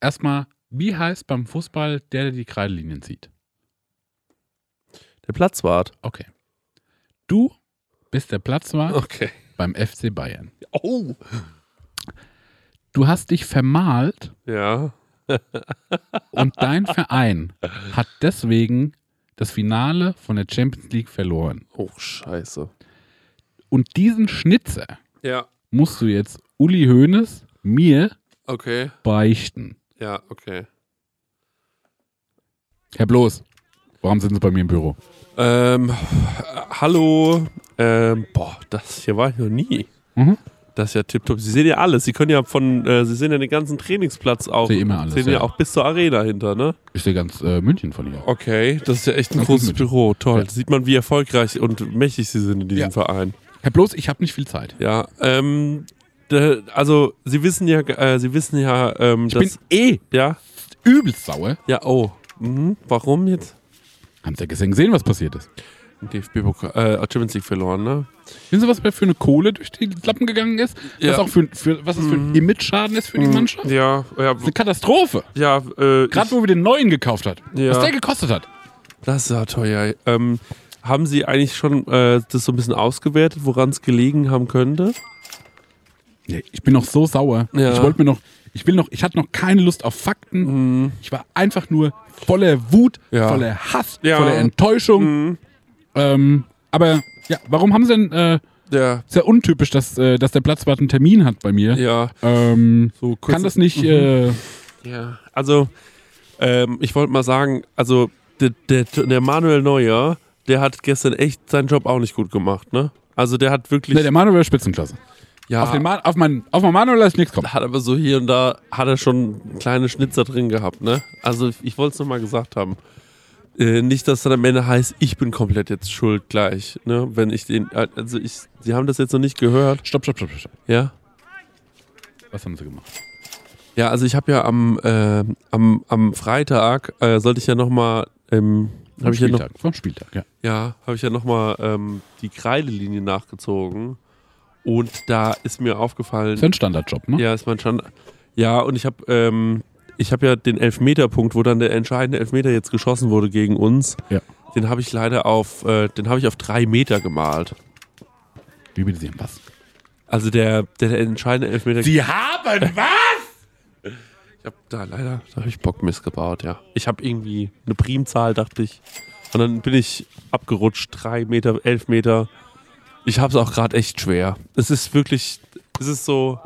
[SPEAKER 2] erstmal, wie heißt beim Fußball der, der die Kreidelinien zieht?
[SPEAKER 1] Der Platzwart.
[SPEAKER 2] Okay. Du bist der Platzwart
[SPEAKER 1] Okay.
[SPEAKER 2] beim FC Bayern.
[SPEAKER 1] Oh.
[SPEAKER 2] Du hast dich vermalt
[SPEAKER 1] Ja.
[SPEAKER 2] und dein Verein hat deswegen das Finale von der Champions League verloren.
[SPEAKER 1] Oh, scheiße.
[SPEAKER 2] Und diesen Schnitzer
[SPEAKER 1] Ja.
[SPEAKER 2] musst du jetzt Uli Hoeneß mir
[SPEAKER 1] Okay.
[SPEAKER 2] beichten.
[SPEAKER 1] Ja, okay.
[SPEAKER 2] Herr Bloß, warum sind Sie bei mir im Büro?
[SPEAKER 1] Ähm, äh, hallo. Ähm, boah, das hier war ich noch nie.
[SPEAKER 2] Mhm.
[SPEAKER 1] Das ist ja tipptopp. Sie sehen ja alles. Sie können ja von, äh, Sie sehen ja den ganzen Trainingsplatz auch.
[SPEAKER 2] Sehe immer alles,
[SPEAKER 1] Sehen ja.
[SPEAKER 2] ja.
[SPEAKER 1] auch bis zur Arena hinter, ne?
[SPEAKER 2] Ich sehe ganz äh, München von hier.
[SPEAKER 1] Okay, das ist ja echt ein
[SPEAKER 2] Ganz
[SPEAKER 1] großes
[SPEAKER 2] mit.
[SPEAKER 1] Büro. Toll.
[SPEAKER 2] Ja.
[SPEAKER 1] Da sieht man, wie erfolgreich und mächtig Sie sind in diesem
[SPEAKER 2] Ja.
[SPEAKER 1] Verein.
[SPEAKER 2] Herr Bloß, ich habe nicht viel Zeit.
[SPEAKER 1] Ja, ähm, also Sie wissen ja, äh, Sie wissen ja, ähm,
[SPEAKER 2] Ich
[SPEAKER 1] dass,
[SPEAKER 2] bin eh
[SPEAKER 1] ja,
[SPEAKER 2] übelst sauer.
[SPEAKER 1] ja, oh, mhm. warum jetzt?
[SPEAKER 2] Haben Sie ja gestern gesehen, was passiert ist?
[SPEAKER 1] DFB-Pokal, äh, Champions League verloren, ne?
[SPEAKER 2] Wissen Sie, was für eine Kohle durch die Lappen gegangen ist?
[SPEAKER 1] Ja.
[SPEAKER 2] Was, auch für, für, was das für ein Image-Schaden ist für die Mannschaft?
[SPEAKER 1] Ja, ja,
[SPEAKER 2] Das ist eine Katastrophe.
[SPEAKER 1] ja, äh,
[SPEAKER 2] Gerade wo wir den neuen gekauft hat.
[SPEAKER 1] Ja.
[SPEAKER 2] Was der gekostet hat.
[SPEAKER 1] Das ist ja teuer. Ähm, haben Sie eigentlich schon äh, das so ein bisschen ausgewertet, woran es gelegen haben könnte?
[SPEAKER 2] Nee, ich bin noch so sauer.
[SPEAKER 1] Ja.
[SPEAKER 2] Ich wollte mir noch, ich will noch, ich hatte noch keine Lust auf Fakten. Ich war einfach nur voller Wut,
[SPEAKER 1] Ja.
[SPEAKER 2] voller Hass,
[SPEAKER 1] Ja.
[SPEAKER 2] voller Enttäuschung. Ähm, aber ja, warum haben sie denn, äh,
[SPEAKER 1] Ja,
[SPEAKER 2] ist ja untypisch, dass, äh, dass der Platzwart einen Termin hat bei mir.
[SPEAKER 1] ja,
[SPEAKER 2] Ähm,
[SPEAKER 1] so kurz.
[SPEAKER 2] kann das nicht, äh,
[SPEAKER 1] Ja, also ähm, ich wollte mal sagen, also der, der, der Manuel Neuer, der hat gestern echt seinen Job auch nicht gut gemacht, ne? Also der hat wirklich,
[SPEAKER 2] nee, der Manuel war Spitzenklasse.
[SPEAKER 1] ja,
[SPEAKER 2] Auf, den Ma auf, mein, auf mein Manuel ich nichts kommen.
[SPEAKER 1] hat aber so hier und da, hat er schon kleine Schnitzer drin gehabt, ne? Also ich wollte es nochmal gesagt haben. Äh, nicht, dass dann am Ende heißt, ich bin komplett jetzt schuld gleich, ne? Wenn ich den, also ich, Sie haben das jetzt noch nicht gehört,
[SPEAKER 2] Stopp, stopp, stopp, stopp.
[SPEAKER 1] ja?
[SPEAKER 2] Was haben sie gemacht?
[SPEAKER 1] Ja, also ich habe ja am, äh, am, am Freitag, äh, sollte ich ja nochmal, ähm,
[SPEAKER 2] Vom
[SPEAKER 1] habe ich ja noch,
[SPEAKER 2] Spieltag. Vom Spieltag, ja.
[SPEAKER 1] ja, habe ich ja nochmal ähm, die Kreidelinie nachgezogen. Und da ist mir aufgefallen,
[SPEAKER 2] ist ein Standardjob, ne?
[SPEAKER 1] ja, ist mein Stand. Ja, und ich habe ähm, ich habe ja den Elfmeterpunkt, wo dann der entscheidende Elfmeter jetzt geschossen wurde gegen uns.
[SPEAKER 2] Ja.
[SPEAKER 1] Den habe ich leider auf, äh, den habe ich auf drei Meter gemalt.
[SPEAKER 2] Wie bitte Sie haben was?
[SPEAKER 1] Also der, der, der entscheidende Elfmeter.
[SPEAKER 2] Sie haben was?
[SPEAKER 1] Ich habe da leider, da habe ich Bock missgebaut, ja. Ich habe irgendwie eine Primzahl, dachte ich. Und dann bin ich abgerutscht, drei Meter, elf Meter. Ich habe es auch gerade echt schwer. Es ist wirklich, es ist so.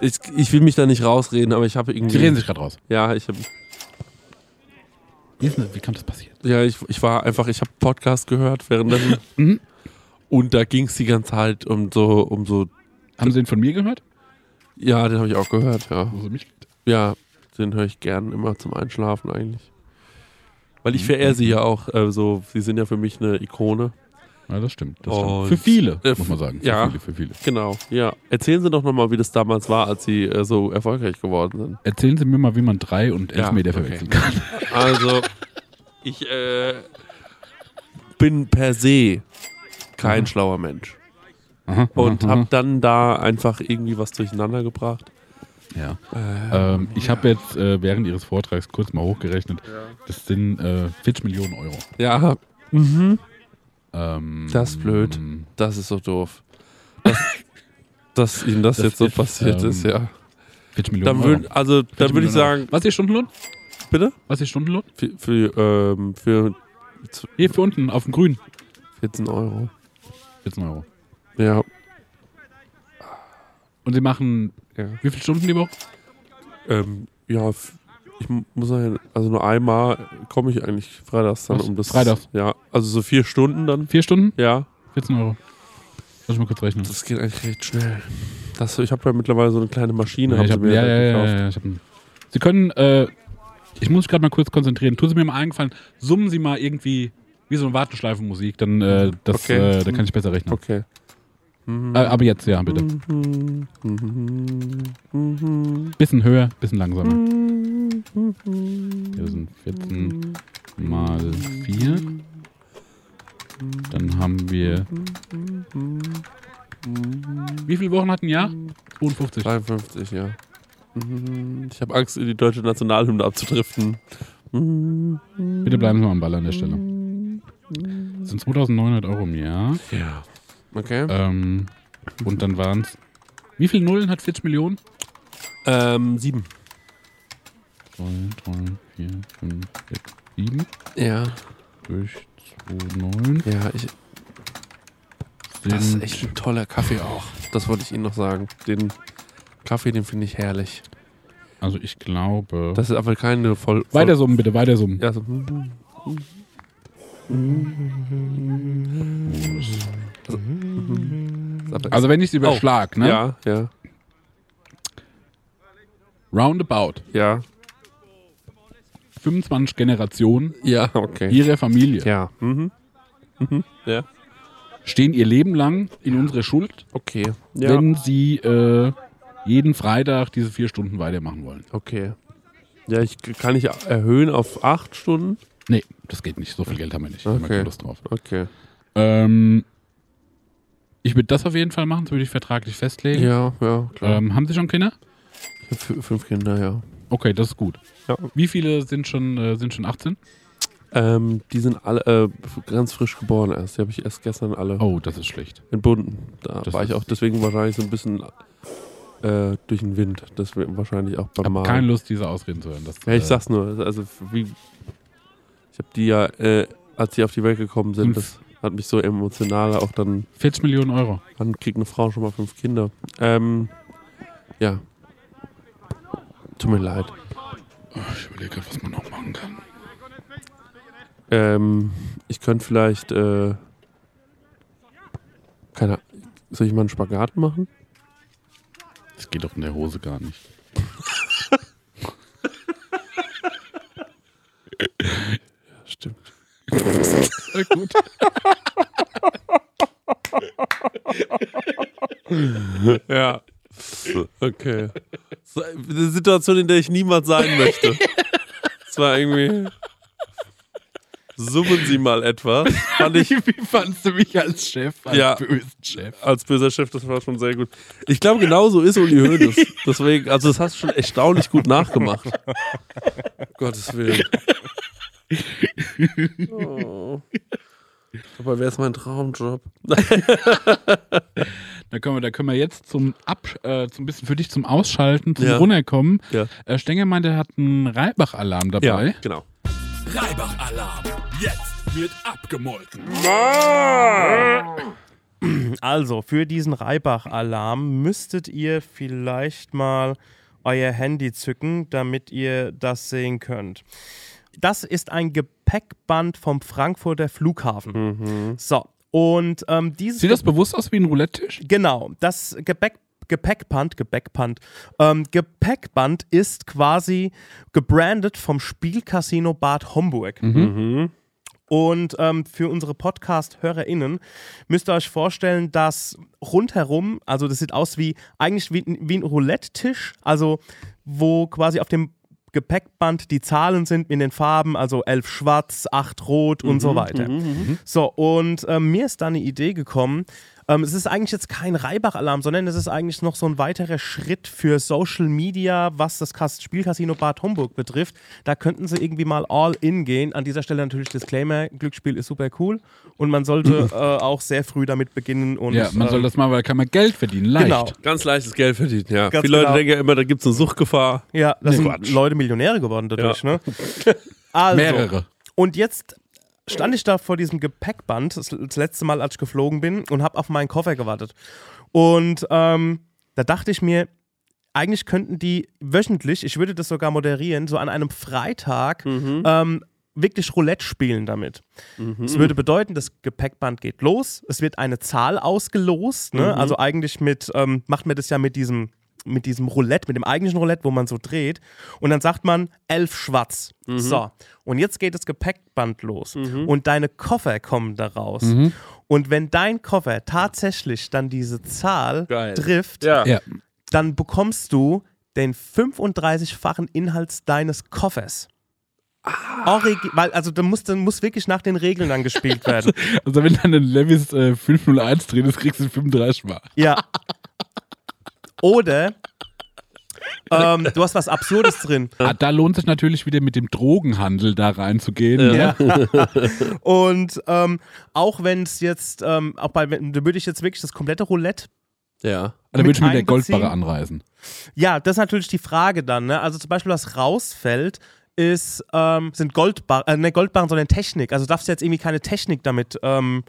[SPEAKER 1] Ich, ich will mich da nicht rausreden, aber ich habe irgendwie.
[SPEAKER 2] Sie reden sich gerade raus.
[SPEAKER 1] Ja, ich habe
[SPEAKER 2] Wie, wie kann das passieren?
[SPEAKER 1] Ja, ich, ich war einfach, ich habe Podcast gehört währenddessen.
[SPEAKER 2] Mhm.
[SPEAKER 1] Und da ging es die ganze Zeit um so, um so,
[SPEAKER 2] Haben Sie den von mir gehört?
[SPEAKER 1] ja, den habe ich auch gehört, ja.
[SPEAKER 2] Wo Sie mich
[SPEAKER 1] Ja, den höre ich gern immer zum Einschlafen eigentlich. Weil
[SPEAKER 2] Mhm.
[SPEAKER 1] ich verehre sie ja auch äh, so, sie sind ja für mich eine Ikone.
[SPEAKER 2] Ja, das stimmt. Das stimmt. Für viele,
[SPEAKER 1] äh,
[SPEAKER 2] muss man sagen. Für
[SPEAKER 1] ja.
[SPEAKER 2] viele, für viele.
[SPEAKER 1] Genau, ja. Erzählen Sie doch nochmal, wie das damals war, als Sie äh, so erfolgreich geworden sind.
[SPEAKER 2] Erzählen Sie mir mal, wie man drei und elf
[SPEAKER 1] Ja,
[SPEAKER 2] Meter
[SPEAKER 1] okay.
[SPEAKER 2] verwechseln kann.
[SPEAKER 1] Also, ich äh, bin per se kein
[SPEAKER 2] Mhm.
[SPEAKER 1] schlauer Mensch.
[SPEAKER 2] Aha,
[SPEAKER 1] Und habe dann da einfach irgendwie was durcheinander gebracht.
[SPEAKER 2] Ja.
[SPEAKER 1] Äh,
[SPEAKER 2] Ähm, ich habe jetzt äh, während Ihres Vortrags kurz mal hochgerechnet. Das sind äh, 40 Millionen Euro.
[SPEAKER 1] ja, mhm.
[SPEAKER 2] Ähm,
[SPEAKER 1] Das ist blöd. das ist so doof. Dass, dass Ihnen das,
[SPEAKER 2] Das
[SPEAKER 1] jetzt so passiert
[SPEAKER 2] ähm,
[SPEAKER 1] ist, ja.
[SPEAKER 2] 40 Millionen
[SPEAKER 1] Dann würd, also,
[SPEAKER 2] 40
[SPEAKER 1] dann würde ich sagen,
[SPEAKER 2] Was ist Ihr Stundenlohn?
[SPEAKER 1] bitte?
[SPEAKER 2] Was ist Ihr Stundenlohn?
[SPEAKER 1] Für, für, ähm, für
[SPEAKER 2] Hier für unten, auf dem Grün.
[SPEAKER 1] 14 Euro.
[SPEAKER 2] 14 Euro.
[SPEAKER 1] Ja.
[SPEAKER 2] Und Sie machen
[SPEAKER 1] ja.
[SPEAKER 2] wie viele Stunden die Woche?
[SPEAKER 1] Ähm, ja, ich mu- muss sagen, also nur einmal komme ich eigentlich freitags dann
[SPEAKER 2] Was?
[SPEAKER 1] um das.
[SPEAKER 2] Freitags?
[SPEAKER 1] Ja, also so vier Stunden dann.
[SPEAKER 2] Vier Stunden?
[SPEAKER 1] Ja,
[SPEAKER 2] 14 Euro. Lass ich mal kurz rechnen.
[SPEAKER 1] das geht eigentlich recht schnell. Das, ich habe ja mittlerweile so eine kleine Maschine.
[SPEAKER 2] Ja, ich hab, ja, ja, ja,
[SPEAKER 1] gekauft.
[SPEAKER 2] ja, ich hab, Sie können, äh, ich muss mich gerade mal kurz konzentrieren. Tun Sie mir mal eingefallen, summen Sie mal irgendwie wie so eine Warteschleifenmusik, dann, äh, das,
[SPEAKER 1] Okay.
[SPEAKER 2] äh, dann kann ich besser rechnen.
[SPEAKER 1] Okay. Mhm.
[SPEAKER 2] Äh, aber jetzt, ja, bitte.
[SPEAKER 1] Mhm. Mhm. Mhm.
[SPEAKER 2] Bisschen höher, bisschen langsamer. Hier sind 14 mal 4. Dann haben wir. Wie viele Wochen hat ein Jahr? 52.
[SPEAKER 1] 53, ja. Mhm. Ich habe Angst, in die deutsche Nationalhymne abzudriften. Mhm.
[SPEAKER 2] Bitte bleiben Sie mal am Ball an der Stelle. Das sind 2900 Euro im Jahr.
[SPEAKER 1] Ja. Okay.
[SPEAKER 2] Ähm, und dann waren es. Wie viele Nullen hat 40 Millionen?
[SPEAKER 1] Ähm, sieben.
[SPEAKER 2] 2, 3, 4, 5, 6, 7.
[SPEAKER 1] Ja.
[SPEAKER 2] Durch 2, 9.
[SPEAKER 1] Ja, ich, das ist echt ein toller Kaffee auch. Das wollte ich Ihnen noch sagen. Den Kaffee, den finde ich herrlich.
[SPEAKER 2] Also ich glaube.
[SPEAKER 1] Das ist aber keine voll. voll
[SPEAKER 2] weiter summen, bitte, weiter summen.
[SPEAKER 1] Ja, so. Also,
[SPEAKER 2] Also wenn ich es überschlag, ne?
[SPEAKER 1] ja, ja,
[SPEAKER 2] Roundabout.
[SPEAKER 1] ja,
[SPEAKER 2] 25 Generationen
[SPEAKER 1] ja, okay.
[SPEAKER 2] ihrer Familie
[SPEAKER 1] Ja, mhm. Mhm. Ja,
[SPEAKER 2] stehen ihr Leben lang in unserer Schuld,
[SPEAKER 1] okay. Ja,
[SPEAKER 2] wenn sie äh, jeden Freitag diese vier Stunden weitermachen wollen.
[SPEAKER 1] okay. Ja, ich kann ich erhöhen auf acht Stunden.
[SPEAKER 2] Nee, das geht nicht. So viel Geld haben wir nicht.
[SPEAKER 1] Okay.
[SPEAKER 2] keine Lust drauf.
[SPEAKER 1] Okay.
[SPEAKER 2] Ähm, ich würde das auf jeden Fall machen, das würde ich vertraglich festlegen.
[SPEAKER 1] Ja, ja, klar.
[SPEAKER 2] Ähm, haben Sie schon Kinder?
[SPEAKER 1] Ich habe fünf Kinder, ja.
[SPEAKER 2] Okay, das ist gut.
[SPEAKER 1] Ja.
[SPEAKER 2] Wie viele sind schon, äh, sind schon 18?
[SPEAKER 1] Ähm, die sind alle äh, ganz frisch geboren erst. Die habe ich erst gestern alle
[SPEAKER 2] Oh, das ist schlecht.
[SPEAKER 1] entbunden. Da
[SPEAKER 2] Das
[SPEAKER 1] war ich auch deswegen wahrscheinlich so ein bisschen äh, durch den Wind. Das wahrscheinlich auch
[SPEAKER 2] Ich
[SPEAKER 1] beim
[SPEAKER 2] habe
[SPEAKER 1] Malen.
[SPEAKER 2] keine Lust, diese Ausreden zu hören. Das,
[SPEAKER 1] Ja, ich
[SPEAKER 2] äh,
[SPEAKER 1] sag's nur. Also wie ich habe die ja, äh, als die auf die Welt gekommen sind, das hat mich so emotional auch dann.
[SPEAKER 2] 40 Millionen Euro.
[SPEAKER 1] Wann kriegt eine Frau schon mal fünf Kinder? Ähm, ja. Tut mir leid.
[SPEAKER 2] Ich überlege gerade, was man noch machen kann.
[SPEAKER 1] Ähm, ich könnte vielleicht, äh, keine Ahnung, soll ich mal einen Spagat machen?
[SPEAKER 2] Das geht doch in der Hose gar nicht.
[SPEAKER 1] Stimmt.
[SPEAKER 2] Äh, gut.
[SPEAKER 1] Ja. Okay. war eine Situation, in der ich niemals sein möchte. Es war irgendwie. Summen Sie mal etwas. Fand ich
[SPEAKER 2] Wie fandst du mich als Chef, als
[SPEAKER 1] Ja.
[SPEAKER 2] bösen Chef?
[SPEAKER 1] als böser Chef, das war schon sehr gut. Ich glaube, genau so ist Uli Hoeneß. Deswegen, also das hast du schon erstaunlich gut nachgemacht. Gottes Willen. Oh. Aber wer ist mein Traumjob?
[SPEAKER 2] Da können wir, da können wir jetzt zum Ab, äh, zum bisschen für dich zum Ausschalten, zum
[SPEAKER 1] Ja.
[SPEAKER 2] Runterkommen.
[SPEAKER 1] Ja.
[SPEAKER 2] Äh, Stenger meinte, er hat einen Reibach-Alarm dabei.
[SPEAKER 1] genau.
[SPEAKER 5] Reibach-Alarm. Jetzt wird abgemolken.
[SPEAKER 3] Also, für diesen Reibach-Alarm müsstet ihr vielleicht mal euer Handy zücken, damit ihr das sehen könnt. Das ist ein Gepäckband vom Frankfurter Flughafen. So, und ähm, dieses
[SPEAKER 2] Sieht das bewusst aus wie ein Roulette-Tisch?
[SPEAKER 3] Genau, das Gepäck, Gepäckband, Gepäckband, ähm, Gepäckband ist quasi gebrandet vom Spielcasino Bad Homburg. Und ähm, für unsere Podcast-HörerInnen müsst ihr euch vorstellen, dass rundherum, also das sieht aus wie eigentlich wie, wie ein Roulette-Tisch, also wo quasi auf dem Gepäckband die Zahlen sind in den Farben, also elf schwarz, acht rot und so weiter. So, und ähm, mir ist da eine Idee gekommen. Ähm, es ist eigentlich jetzt kein Reibach-Alarm, sondern es ist eigentlich noch so ein weiterer Schritt für Social Media, was das Spielcasino Bad Homburg betrifft. Da könnten sie irgendwie mal all in gehen. An dieser Stelle natürlich Disclaimer: Glücksspiel ist super cool und man sollte äh, auch sehr früh damit beginnen. Und,
[SPEAKER 2] Ja, man soll
[SPEAKER 3] ähm,
[SPEAKER 2] das mal, weil da kann man Geld verdienen. Leicht.
[SPEAKER 3] Genau.
[SPEAKER 1] Ganz leichtes Geld verdienen, ja.
[SPEAKER 3] Ganz
[SPEAKER 1] Viele Leute
[SPEAKER 3] genau.
[SPEAKER 1] denken ja immer, da gibt es eine Suchtgefahr.
[SPEAKER 3] Ja, das sind
[SPEAKER 1] Quatsch.
[SPEAKER 3] Leute Millionäre geworden dadurch,
[SPEAKER 1] Ja.
[SPEAKER 3] ne? Also,
[SPEAKER 2] Mehrere.
[SPEAKER 3] Und jetzt stand ich da vor diesem Gepäckband, das, das letzte Mal, als ich geflogen bin, und habe auf meinen Koffer gewartet. Und ähm, da dachte ich mir, eigentlich könnten die wöchentlich, ich würde das sogar moderieren, so an einem Freitag ähm, wirklich Roulette spielen damit. Das würde bedeuten, das Gepäckband geht los, es wird eine Zahl ausgelost, ne? also eigentlich mit, ähm, macht man das ja mit diesem mit diesem Roulette, mit dem eigentlichen Roulette, wo man so dreht. Und dann sagt man elf schwarz. So. Und jetzt geht das Gepäckband los. Und deine Koffer kommen da raus. Und wenn dein Koffer tatsächlich dann diese Zahl
[SPEAKER 1] Geil.
[SPEAKER 3] trifft,
[SPEAKER 1] Ja.
[SPEAKER 2] Ja.
[SPEAKER 3] dann bekommst du den 35-fachen Inhalt deines Koffers. Origi weil, also da muss, dann muss wirklich nach den Regeln dann gespielt werden.
[SPEAKER 2] Also wenn dann ein Levis äh, 501 drin ist, kriegst du 35 Mal.
[SPEAKER 3] Ja. Oder ähm, du hast was Absurdes drin.
[SPEAKER 2] Ah, da lohnt sich natürlich wieder mit dem Drogenhandel da reinzugehen. ne?
[SPEAKER 3] Ja. Und ähm, auch wenn es jetzt, ähm, auch bei, wenn- da würde ich jetzt wirklich das komplette Roulette.
[SPEAKER 1] Ja.
[SPEAKER 2] Da würde ich mit der. Goldbarre anreisen.
[SPEAKER 3] Ja, das ist natürlich die Frage dann. Ne? Also zum Beispiel, was rausfällt, ist, ähm, sind Goldbarren, äh, nicht Goldbarren, sondern Technik. Also darfst du jetzt irgendwie keine Technik damit, ähm,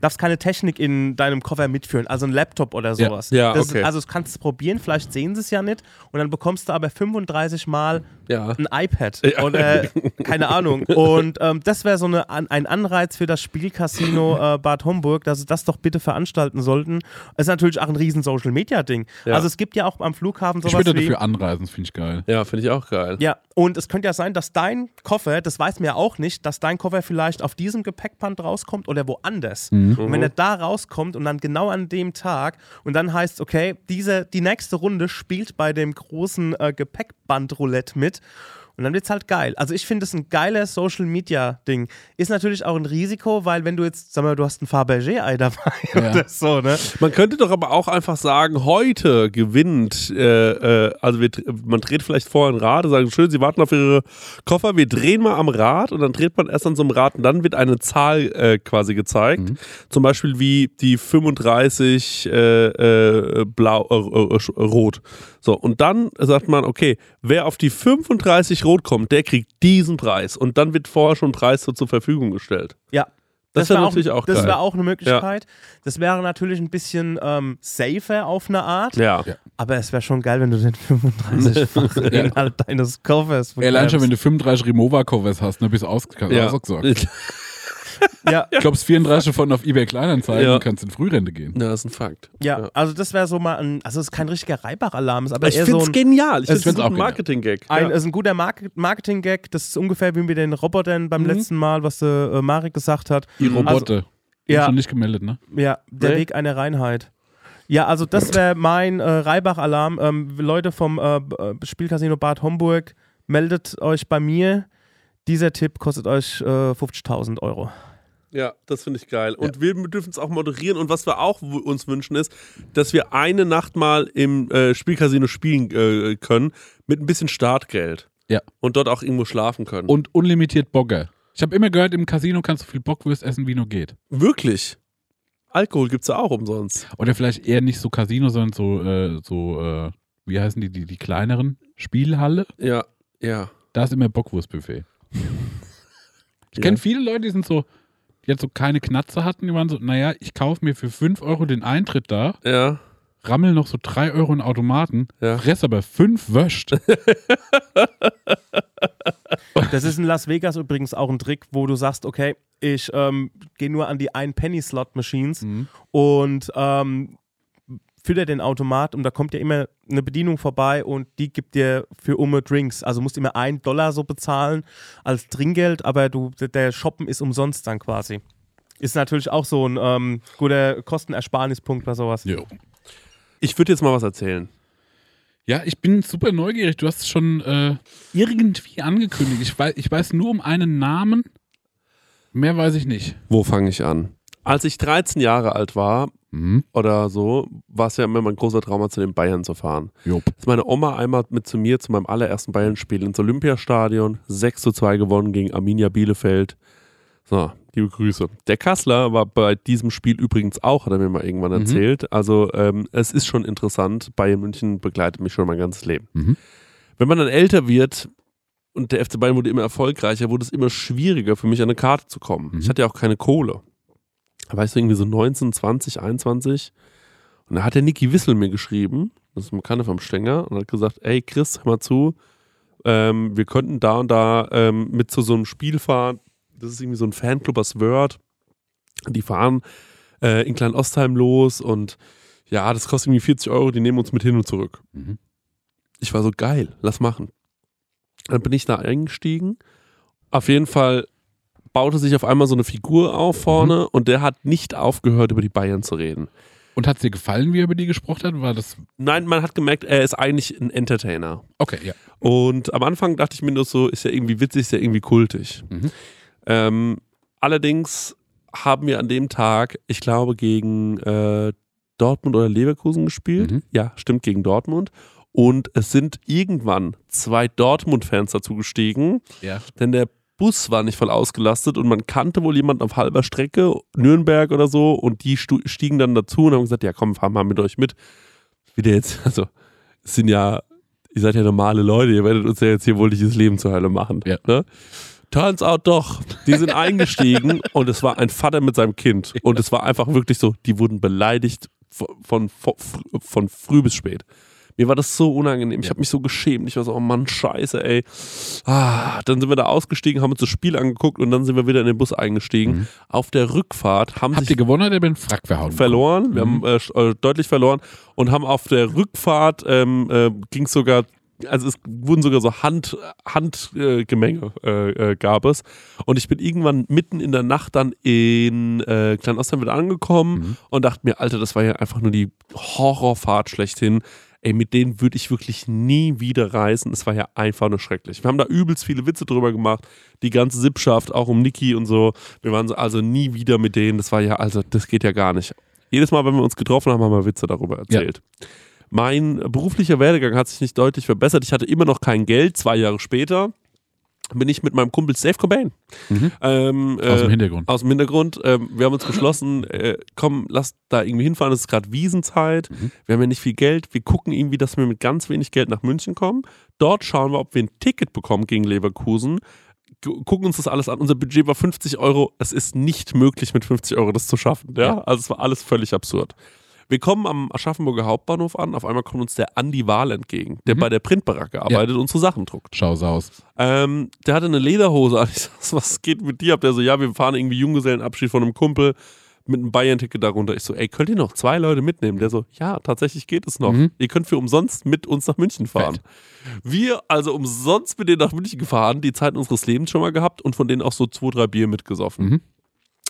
[SPEAKER 3] darfst keine Technik in deinem Koffer mitführen, also ein Laptop oder
[SPEAKER 2] Ja.
[SPEAKER 3] sowas.
[SPEAKER 1] Ja,
[SPEAKER 3] das,
[SPEAKER 1] okay.
[SPEAKER 3] Also das kannst du probieren, vielleicht sehen sie es ja nicht und dann bekommst du aber 35 Mal
[SPEAKER 1] Ja.
[SPEAKER 3] ein iPad oder keine Ahnung. Und ähm, das wäre so eine, ein Anreiz für das Spielcasino äh, Bad Homburg, dass sie das doch bitte veranstalten sollten. Das ist natürlich auch ein riesen Social-Media-Ding.
[SPEAKER 1] Ja.
[SPEAKER 3] Also es gibt ja auch am Flughafen
[SPEAKER 2] Ich
[SPEAKER 3] sowas
[SPEAKER 2] würde
[SPEAKER 3] wie...
[SPEAKER 2] dafür anreisen, das finde ich geil.
[SPEAKER 1] Ja, finde ich auch geil.
[SPEAKER 3] Ja, und es könnte ja sein, dass dein Koffer, das weiß man ja auch nicht, dass dein Koffer vielleicht auf diesem Gepäckband rauskommt oder woanders. Und wenn er da rauskommt und dann genau an dem Tag und dann heißt, okay, diese, die nächste Runde spielt bei dem großen äh, Gepäckband-Roulette mit. Und dann wird's halt geil. Also ich finde es ein geiler Social Media Ding. Ist natürlich auch ein Risiko, weil wenn du jetzt, sag mal, du hast ein Fabergé-Ei dabei
[SPEAKER 2] Ja.
[SPEAKER 3] oder so, ne?
[SPEAKER 1] Man könnte doch aber auch einfach sagen, heute gewinnt, äh, äh, also wir, man dreht vielleicht vorher ein Rad und sagen, schön, Sie warten auf Ihre Koffer, wir drehen mal am Rad und dann dreht man erst an so einem Rad und dann wird eine Zahl äh, quasi gezeigt. Zum Beispiel wie die 35 äh, äh, blau, äh, äh, rot. So, und dann sagt man, okay, wer auf die 35 rot kommt, der kriegt diesen Preis. Und dann wird vorher schon ein Preis so zur Verfügung gestellt.
[SPEAKER 3] Ja.
[SPEAKER 1] Das
[SPEAKER 3] wär
[SPEAKER 1] wäre natürlich auch
[SPEAKER 3] Das
[SPEAKER 1] geil.
[SPEAKER 3] wäre auch eine Möglichkeit. Das wäre natürlich ein bisschen ähm, safer auf eine Art.
[SPEAKER 1] Ja.
[SPEAKER 2] Ja.
[SPEAKER 3] Aber es wäre schon geil, wenn du den 35-fachen Inhalt deines Koffers
[SPEAKER 2] Ey, allein schon, wenn du 35 Remover-Covers hast, ne, bist du aus,
[SPEAKER 1] Ja.
[SPEAKER 3] ja,
[SPEAKER 2] Ich glaube, 34 von auf eBay Kleinanzeigen
[SPEAKER 1] Ja.
[SPEAKER 2] kannst in Frührente gehen.
[SPEAKER 1] ja, das ist ein Fakt.
[SPEAKER 3] ja, also das wäre so mal ein, also es ist kein richtiger Reibach-Alarm, ist aber
[SPEAKER 1] Ich
[SPEAKER 3] eher
[SPEAKER 1] finde
[SPEAKER 3] so
[SPEAKER 1] es
[SPEAKER 3] ein,
[SPEAKER 1] genial. Ich
[SPEAKER 3] Es
[SPEAKER 1] finde es
[SPEAKER 2] find's
[SPEAKER 1] ein. Marketing-Gag.
[SPEAKER 3] ein,
[SPEAKER 1] ja.
[SPEAKER 3] ist ein guter Market Marketing-Gag. Das ist ungefähr wie mit den Robotern beim letzten Mal, was der äh, Marek gesagt hat.
[SPEAKER 2] Die Roboter. Die
[SPEAKER 3] ja.
[SPEAKER 2] schon nicht gemeldet, ne?
[SPEAKER 3] Ja, der
[SPEAKER 1] Nee.
[SPEAKER 3] Weg einer Reinheit. Ja, also das wäre mein äh, Reibach-Alarm. Ähm, Leute vom äh, äh, Spielcasino Bad Homburg, meldet euch bei mir. Dieser Tipp kostet euch äh, 50.000 Euro.
[SPEAKER 1] Ja, das finde ich geil. Und wir dürfen es auch moderieren. Und was wir auch uns wünschen, ist, dass wir eine Nacht mal im äh, Spielcasino spielen äh, können mit ein bisschen Startgeld.
[SPEAKER 2] Ja.
[SPEAKER 1] Und dort auch irgendwo schlafen können.
[SPEAKER 2] Und unlimitiert Bogger. Ich habe immer gehört, im Casino kannst du viel Bockwurst essen, wie nur geht.
[SPEAKER 1] wirklich. Alkohol gibt es ja auch umsonst.
[SPEAKER 2] Oder vielleicht eher nicht so Casino, sondern so, äh, so äh, wie heißen die, die, die kleineren? Spielhalle?
[SPEAKER 1] Ja, ja.
[SPEAKER 2] Da ist immer Bockwurstbuffet. Ich
[SPEAKER 1] Ja.
[SPEAKER 2] kenne viele Leute, die sind so, jetzt so keine Knatze hatten, die waren so, naja, ich kaufe mir für 5 Euro den Eintritt da,
[SPEAKER 1] Ja,
[SPEAKER 2] rammel noch so 3 Euro in Automaten,
[SPEAKER 1] Ja.
[SPEAKER 2] fress aber 5 Wöscht.
[SPEAKER 3] Das ist in Las Vegas übrigens auch ein Trick, wo du sagst, okay, ich ähm, gehe nur an die Ein-Penny-Slot-Machines
[SPEAKER 2] Mhm.
[SPEAKER 3] und ähm, fütter den Automat und da kommt ja immer eine Bedienung vorbei und die gibt dir für Umme Drinks. Also musst immer einen Dollar so bezahlen als Trinkgeld, aber du, der Shoppen ist umsonst dann quasi. Ist natürlich auch so ein ähm, guter Kostenersparnispunkt bei sowas.
[SPEAKER 2] Jo.
[SPEAKER 1] ich würde jetzt mal was erzählen.
[SPEAKER 2] Ja, ich bin super neugierig. Du hast es schon äh, irgendwie angekündigt. Ich weiß, ich weiß nur um einen Namen. Mehr weiß ich nicht.
[SPEAKER 1] Wo fange ich an? Als ich 13 Jahre alt war
[SPEAKER 2] Mhm.
[SPEAKER 1] oder so, war es ja immer mein großer Traum, zu den Bayern zu fahren.
[SPEAKER 2] Job.
[SPEAKER 1] ist meine Oma einmal mit zu mir zu meinem allerersten Bayern-Spiel ins Olympiastadion 6 zu 2 gewonnen gegen Arminia Bielefeld. So, liebe Grüße. Der Kassler war bei diesem Spiel übrigens auch, hat er mir mal irgendwann
[SPEAKER 2] Mhm.
[SPEAKER 1] erzählt. Also ähm, es ist schon interessant. Bayern München begleitet mich schon mein ganzes Leben.
[SPEAKER 2] Mhm.
[SPEAKER 1] Wenn man dann älter wird und der FC Bayern wurde immer erfolgreicher, wurde es immer schwieriger für mich an eine Karte zu kommen.
[SPEAKER 2] Mhm.
[SPEAKER 1] Ich hatte ja auch keine Kohle. Da war ich so irgendwie so 19, 20, 21. Und da hat der Niki Wissel mir geschrieben, das ist ein Bekannter vom Stenger, und hat gesagt, ey Chris, hör mal zu, ähm, wir könnten da und da ähm, mit zu so einem Spiel fahren. Das ist irgendwie so ein Fanclub aus Word. Die fahren äh, in Klein-Ostheim los und ja, das kostet irgendwie 40 Euro, die nehmen uns mit hin und zurück.
[SPEAKER 2] Mhm.
[SPEAKER 1] Ich war so geil, lass machen. Dann bin ich da eingestiegen. Auf jeden Fall baute sich auf einmal so eine Figur auf vorne und der hat nicht aufgehört, über die Bayern zu reden.
[SPEAKER 2] Und hat es dir gefallen, wie er über die gesprochen hat? War das.
[SPEAKER 1] Nein, man hat gemerkt, er ist eigentlich ein Entertainer.
[SPEAKER 2] Okay, ja.
[SPEAKER 1] Und am Anfang dachte ich mir nur so, ist ja irgendwie witzig, ist ja irgendwie kultig.
[SPEAKER 2] Mhm.
[SPEAKER 1] Ähm, allerdings haben wir an dem Tag, ich glaube, gegen äh, Dortmund oder Leverkusen gespielt.
[SPEAKER 2] Mhm.
[SPEAKER 1] Ja, stimmt, gegen Dortmund. Und es sind irgendwann zwei Dortmund-Fans dazu gestiegen,
[SPEAKER 2] Ja.
[SPEAKER 1] denn der Bus war nicht voll ausgelastet und man kannte wohl jemanden auf halber Strecke, Nürnberg oder so, und die stiegen dann dazu und haben gesagt, ja komm, fahren mal mit euch mit. Wieder jetzt, also, es sind ja, ihr seid ja normale Leute, ihr werdet uns ja jetzt hier wohl nicht das Leben zur Hölle machen.
[SPEAKER 2] Ja.
[SPEAKER 1] Ne? Turns out doch, die sind eingestiegen und es war ein Vater mit seinem Kind. Und es war einfach wirklich so, die wurden beleidigt von, von, von früh bis spät. Mir war das so unangenehm. Ich habe mich so geschämt. Ich war so, oh Mann, scheiße, ey. Ah, dann sind wir da ausgestiegen, haben uns das Spiel angeguckt und dann sind wir wieder in den Bus eingestiegen.
[SPEAKER 2] Mhm.
[SPEAKER 1] Auf der Rückfahrt haben
[SPEAKER 2] Habt
[SPEAKER 1] sich
[SPEAKER 2] ihr gewonnen oder bin Frack verhauen?
[SPEAKER 1] verloren. Wir
[SPEAKER 2] Mhm.
[SPEAKER 1] haben äh, äh, deutlich verloren und haben auf der Rückfahrt ähm, äh, ging es sogar, also es wurden sogar so Hand, Handgemenge äh, äh, äh, gab es. Und ich bin irgendwann mitten in der Nacht dann in äh, Kleinostheim wieder angekommen
[SPEAKER 2] Mhm.
[SPEAKER 1] und dachte mir, Alter, das war ja einfach nur die Horrorfahrt schlechthin. Ey, mit denen würde ich wirklich nie wieder reisen. Es war ja einfach nur schrecklich. Wir haben da übelst viele Witze drüber gemacht. Die ganze Sippschaft, auch um Niki und so. Wir waren so, also nie wieder mit denen. Das war ja, also, das geht ja gar nicht. Jedes Mal, wenn wir uns getroffen haben, haben wir Witze darüber erzählt. Mein beruflicher Werdegang hat sich nicht deutlich verbessert. Ich hatte immer noch kein Geld. Zwei Jahre später bin ich mit meinem Kumpel Safe Cobain.
[SPEAKER 2] Mhm.
[SPEAKER 1] Ähm,
[SPEAKER 2] Aus dem
[SPEAKER 1] äh,
[SPEAKER 2] Hintergrund.
[SPEAKER 1] aus dem Hintergrund. Ähm, wir haben uns beschlossen, äh, komm, lass da irgendwie hinfahren. Es ist gerade Wiesenzeit.
[SPEAKER 2] Mhm.
[SPEAKER 1] Wir haben ja nicht viel Geld. Wir gucken irgendwie, dass wir mit ganz wenig Geld nach München kommen. Dort schauen wir, ob wir ein Ticket bekommen gegen Leverkusen. Gu- Gucken uns das alles an. Unser Budget war 50 Euro. Es ist nicht möglich, mit 50 Euro das zu schaffen. Ja?
[SPEAKER 2] Ja.
[SPEAKER 1] Also es war alles völlig absurd. Wir kommen am Aschaffenburger Hauptbahnhof an. Auf einmal kommt uns der Andi Wahl entgegen, der
[SPEAKER 2] Mhm.
[SPEAKER 1] bei der Printbaracke arbeitet und unsere Sachen druckt.
[SPEAKER 2] Schau aus.
[SPEAKER 1] Ähm, der hatte eine Lederhose an. Ich sag, was geht mit dir? Habt der so, ja, wir fahren irgendwie Junggesellenabschied von einem Kumpel mit einem Bayern-Ticket darunter. Ich so, ey, könnt ihr noch zwei Leute mitnehmen? Der so, ja, tatsächlich geht es noch.
[SPEAKER 2] Mhm.
[SPEAKER 1] Ihr könnt für umsonst mit uns nach München fahren. Wir also umsonst mit denen nach München gefahren, die Zeit unseres Lebens schon mal gehabt und von denen auch so zwei, drei Bier mitgesoffen.
[SPEAKER 2] Mhm.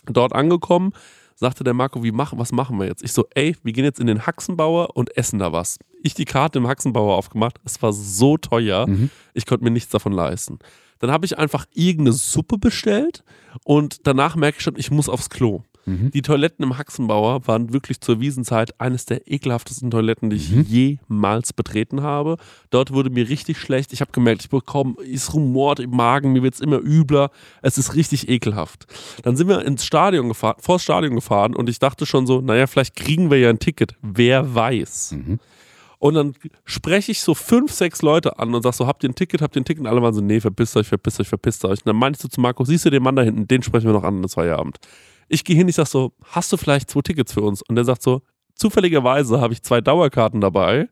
[SPEAKER 1] Dort angekommen, sagte der Marco, wie machen, was machen wir jetzt? Ich so, ey, wir gehen jetzt in den Haxenbauer und essen da was. Ich die Karte im Haxenbauer aufgemacht. Es war so teuer, ich konnte mir nichts davon leisten. Dann habe ich einfach irgendeine Suppe bestellt und danach merke ich schon, ich muss aufs Klo. Die Toiletten im Haxenbauer waren wirklich zur Wiesenzeit eines der ekelhaftesten Toiletten, die ich jemals betreten habe. Dort wurde mir richtig schlecht. Ich habe gemerkt, ich bekomme, es rumort im Magen, mir wird es immer übler. Es ist richtig ekelhaft. Dann sind wir ins Stadion gefahren, vor das Stadion gefahren und ich dachte schon so, naja, vielleicht kriegen wir ja ein Ticket. Wer weiß. Und dann spreche ich so fünf, sechs Leute an und sag so, habt ihr ein Ticket, habt ihr ein Ticket? Und alle waren so, nee, verpisst euch, verpisst euch, verpisst euch. Und dann meinte ich so zu Marco, siehst du den Mann da hinten, den sprechen wir noch an, das Feierabend. Ich gehe hin, ich sag so, hast du vielleicht zwei Tickets für uns? Und der sagt so, zufälligerweise habe ich zwei Dauerkarten dabei.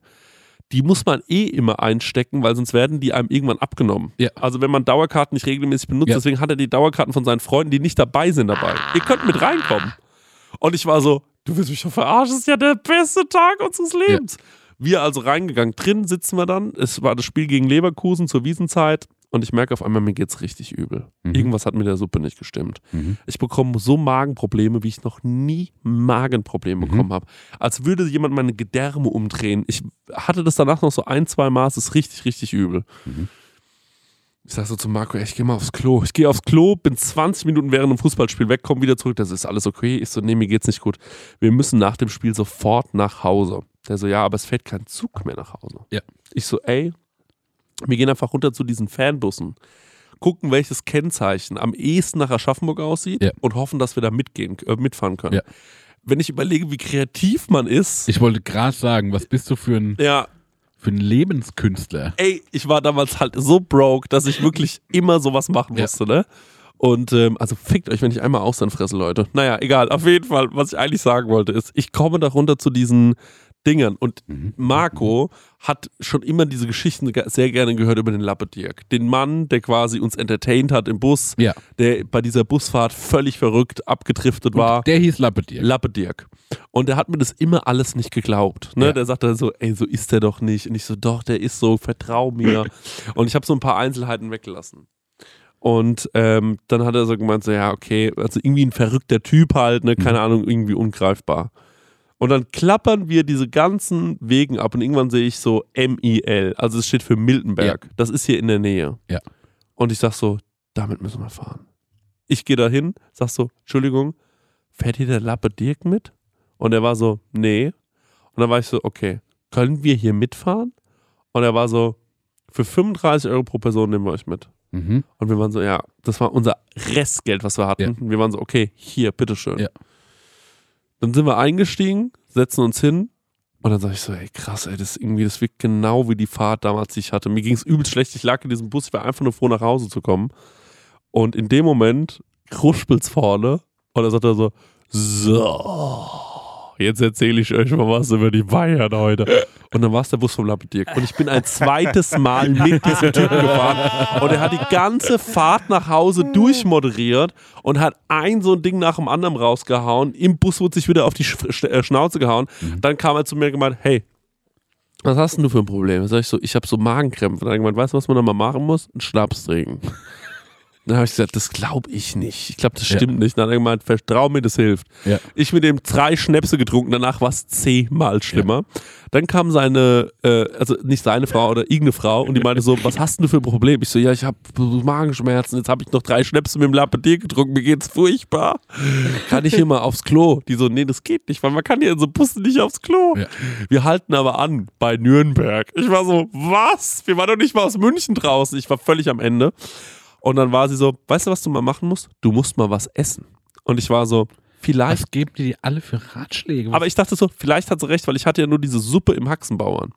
[SPEAKER 1] Die muss man eh immer einstecken, weil sonst werden die einem irgendwann abgenommen.
[SPEAKER 2] Ja.
[SPEAKER 1] Also wenn man Dauerkarten nicht regelmäßig benutzt,
[SPEAKER 2] Ja.
[SPEAKER 1] deswegen hat er die Dauerkarten von seinen Freunden, die nicht dabei sind, dabei. Ihr könnt mit reinkommen. Und ich war so, du willst mich doch verarschen, das ist ja der beste Tag unseres Lebens. Wir also reingegangen, drin sitzen wir dann. Es war das Spiel gegen Leverkusen zur Wiesenzeit und ich merke auf einmal, mir geht's richtig übel. Irgendwas hat mit der Suppe nicht gestimmt. Ich bekomme so Magenprobleme, wie ich noch nie Magenprobleme bekommen habe. Als würde jemand meine Gedärme umdrehen. Ich hatte das danach noch so ein, zwei Mal, es ist richtig, richtig übel. Ich sag so zu Marco, ey, ich gehe mal aufs Klo. Ich gehe aufs Klo, bin 20 Minuten während einem Fußballspiel weg, komme wieder zurück. Das ist alles okay. Ich so, nee, mir geht's nicht gut. Wir müssen nach dem Spiel sofort nach Hause. Der so, ja, aber es fährt kein Zug mehr nach Hause.
[SPEAKER 2] Ja.
[SPEAKER 1] Ich so, ey, wir gehen einfach runter zu diesen Fanbussen, gucken, welches Kennzeichen am ehesten nach Aschaffenburg aussieht
[SPEAKER 2] Ja.
[SPEAKER 1] und hoffen, dass wir da mitgehen, äh, mitfahren können.
[SPEAKER 2] Ja.
[SPEAKER 1] Wenn ich überlege, wie kreativ man ist,
[SPEAKER 2] Ich wollte gerade sagen, was bist du für ein,
[SPEAKER 1] ja,
[SPEAKER 2] für ein Lebenskünstler?
[SPEAKER 1] ey, ich war damals halt so broke, dass ich wirklich immer sowas machen
[SPEAKER 2] Ja.
[SPEAKER 1] musste, ne? Und ähm, also fickt euch, wenn ich einmal Austern fresse, Leute. Naja, egal. Auf jeden Fall, was ich eigentlich sagen wollte, ist, ich komme da runter zu diesen Dingern. Und Marco hat schon immer diese Geschichten ge- sehr gerne gehört über den Lappe Dirk. Den Mann, der quasi uns entertained hat im Bus,
[SPEAKER 2] Ja.
[SPEAKER 1] der bei dieser Busfahrt völlig verrückt abgedriftet war.
[SPEAKER 2] Der hieß Lappetier.
[SPEAKER 1] Lappe Dirk. Und der hat mir das immer alles nicht geglaubt. Ne?
[SPEAKER 2] Ja.
[SPEAKER 1] Der sagte so, ey, so ist der doch nicht. Und ich so, doch, der ist so, vertrau mir. und ich habe so ein paar Einzelheiten weggelassen. Und ähm, dann hat er so gemeint, so, ja, okay, also irgendwie ein verrückter Typ halt, ne, keine Ahnung, irgendwie ungreifbar. Und dann klappern wir diese ganzen Wegen ab und irgendwann sehe ich so MIL, also es steht für Miltenberg. Das ist hier in der Nähe.
[SPEAKER 2] Ja.
[SPEAKER 1] Und ich sag so, damit müssen wir fahren. Ich gehe da hin, sag so, Entschuldigung, fährt hier der Lappe Dirk mit? Und er war so, nee. Und dann war ich so, okay, können wir hier mitfahren? Und er war so, für 35 Euro pro Person nehmen wir euch mit.
[SPEAKER 2] Mhm.
[SPEAKER 1] Und wir waren so, ja, das war unser Restgeld, was wir hatten.
[SPEAKER 2] Ja.
[SPEAKER 1] Und wir waren so, okay, hier, bitteschön.
[SPEAKER 2] Ja.
[SPEAKER 1] Dann sind wir eingestiegen, setzen uns hin und dann sag ich so, ey, krass, ey, das irgendwie, das wirkt genau wie die Fahrt damals, die ich hatte. Mir ging es übelst schlecht, ich lag in diesem Bus, ich war einfach nur froh, nach Hause zu kommen. Und in dem Moment kruspelt's vorne und dann sagt er so, so, jetzt erzähle ich euch mal was über die Bayern heute. Und dann war es der Bus vom Lappedirk. Und ich bin ein zweites Mal mit diesem Typen gefahren. Und er hat die ganze Fahrt nach Hause durchmoderiert und hat ein so ein Ding nach dem anderen rausgehauen. Im Bus wurde sich wieder auf die Sch äh, Schnauze gehauen. Dann kam er zu mir und gemeint, hey, was hast denn du für ein Problem? Sag ich so, ich habe so Magenkrämpfe. Dann hat er gemeint, weißt du, was man da mal machen muss? Einen Schnaps trinken. Dann habe ich gesagt, das glaube ich nicht. Ich glaube, das
[SPEAKER 2] Ja.
[SPEAKER 1] stimmt nicht. Dann hat er gemeint, vertrau mir, das hilft.
[SPEAKER 2] Ja.
[SPEAKER 1] Ich mit dem drei Schnäpse getrunken, danach war es zehnmal schlimmer. Dann kam seine, äh, also nicht seine Frau oder irgendeine Frau und die meinte so, was hast denn du für ein Problem? Ich so, ja, ich habe Magenschmerzen, jetzt habe ich noch drei Schnäpse mit dem Lapetier getrunken, mir geht's furchtbar. Kann ich hier mal aufs Klo? Die so, nee, das geht nicht, weil man kann hier in so Bussen nicht aufs Klo.
[SPEAKER 2] Ja.
[SPEAKER 1] Wir halten aber an bei Nürnberg. Ich war so, was? Wir waren doch nicht mal aus München draußen. Ich war völlig am Ende. Und dann war sie so, weißt du, was du mal machen musst? Du musst mal was essen. Und ich war so, vielleicht
[SPEAKER 2] Was geben die alle für Ratschläge?
[SPEAKER 1] aber ich dachte so, vielleicht hat sie recht, weil ich hatte ja nur diese Suppe im Haxenbauern.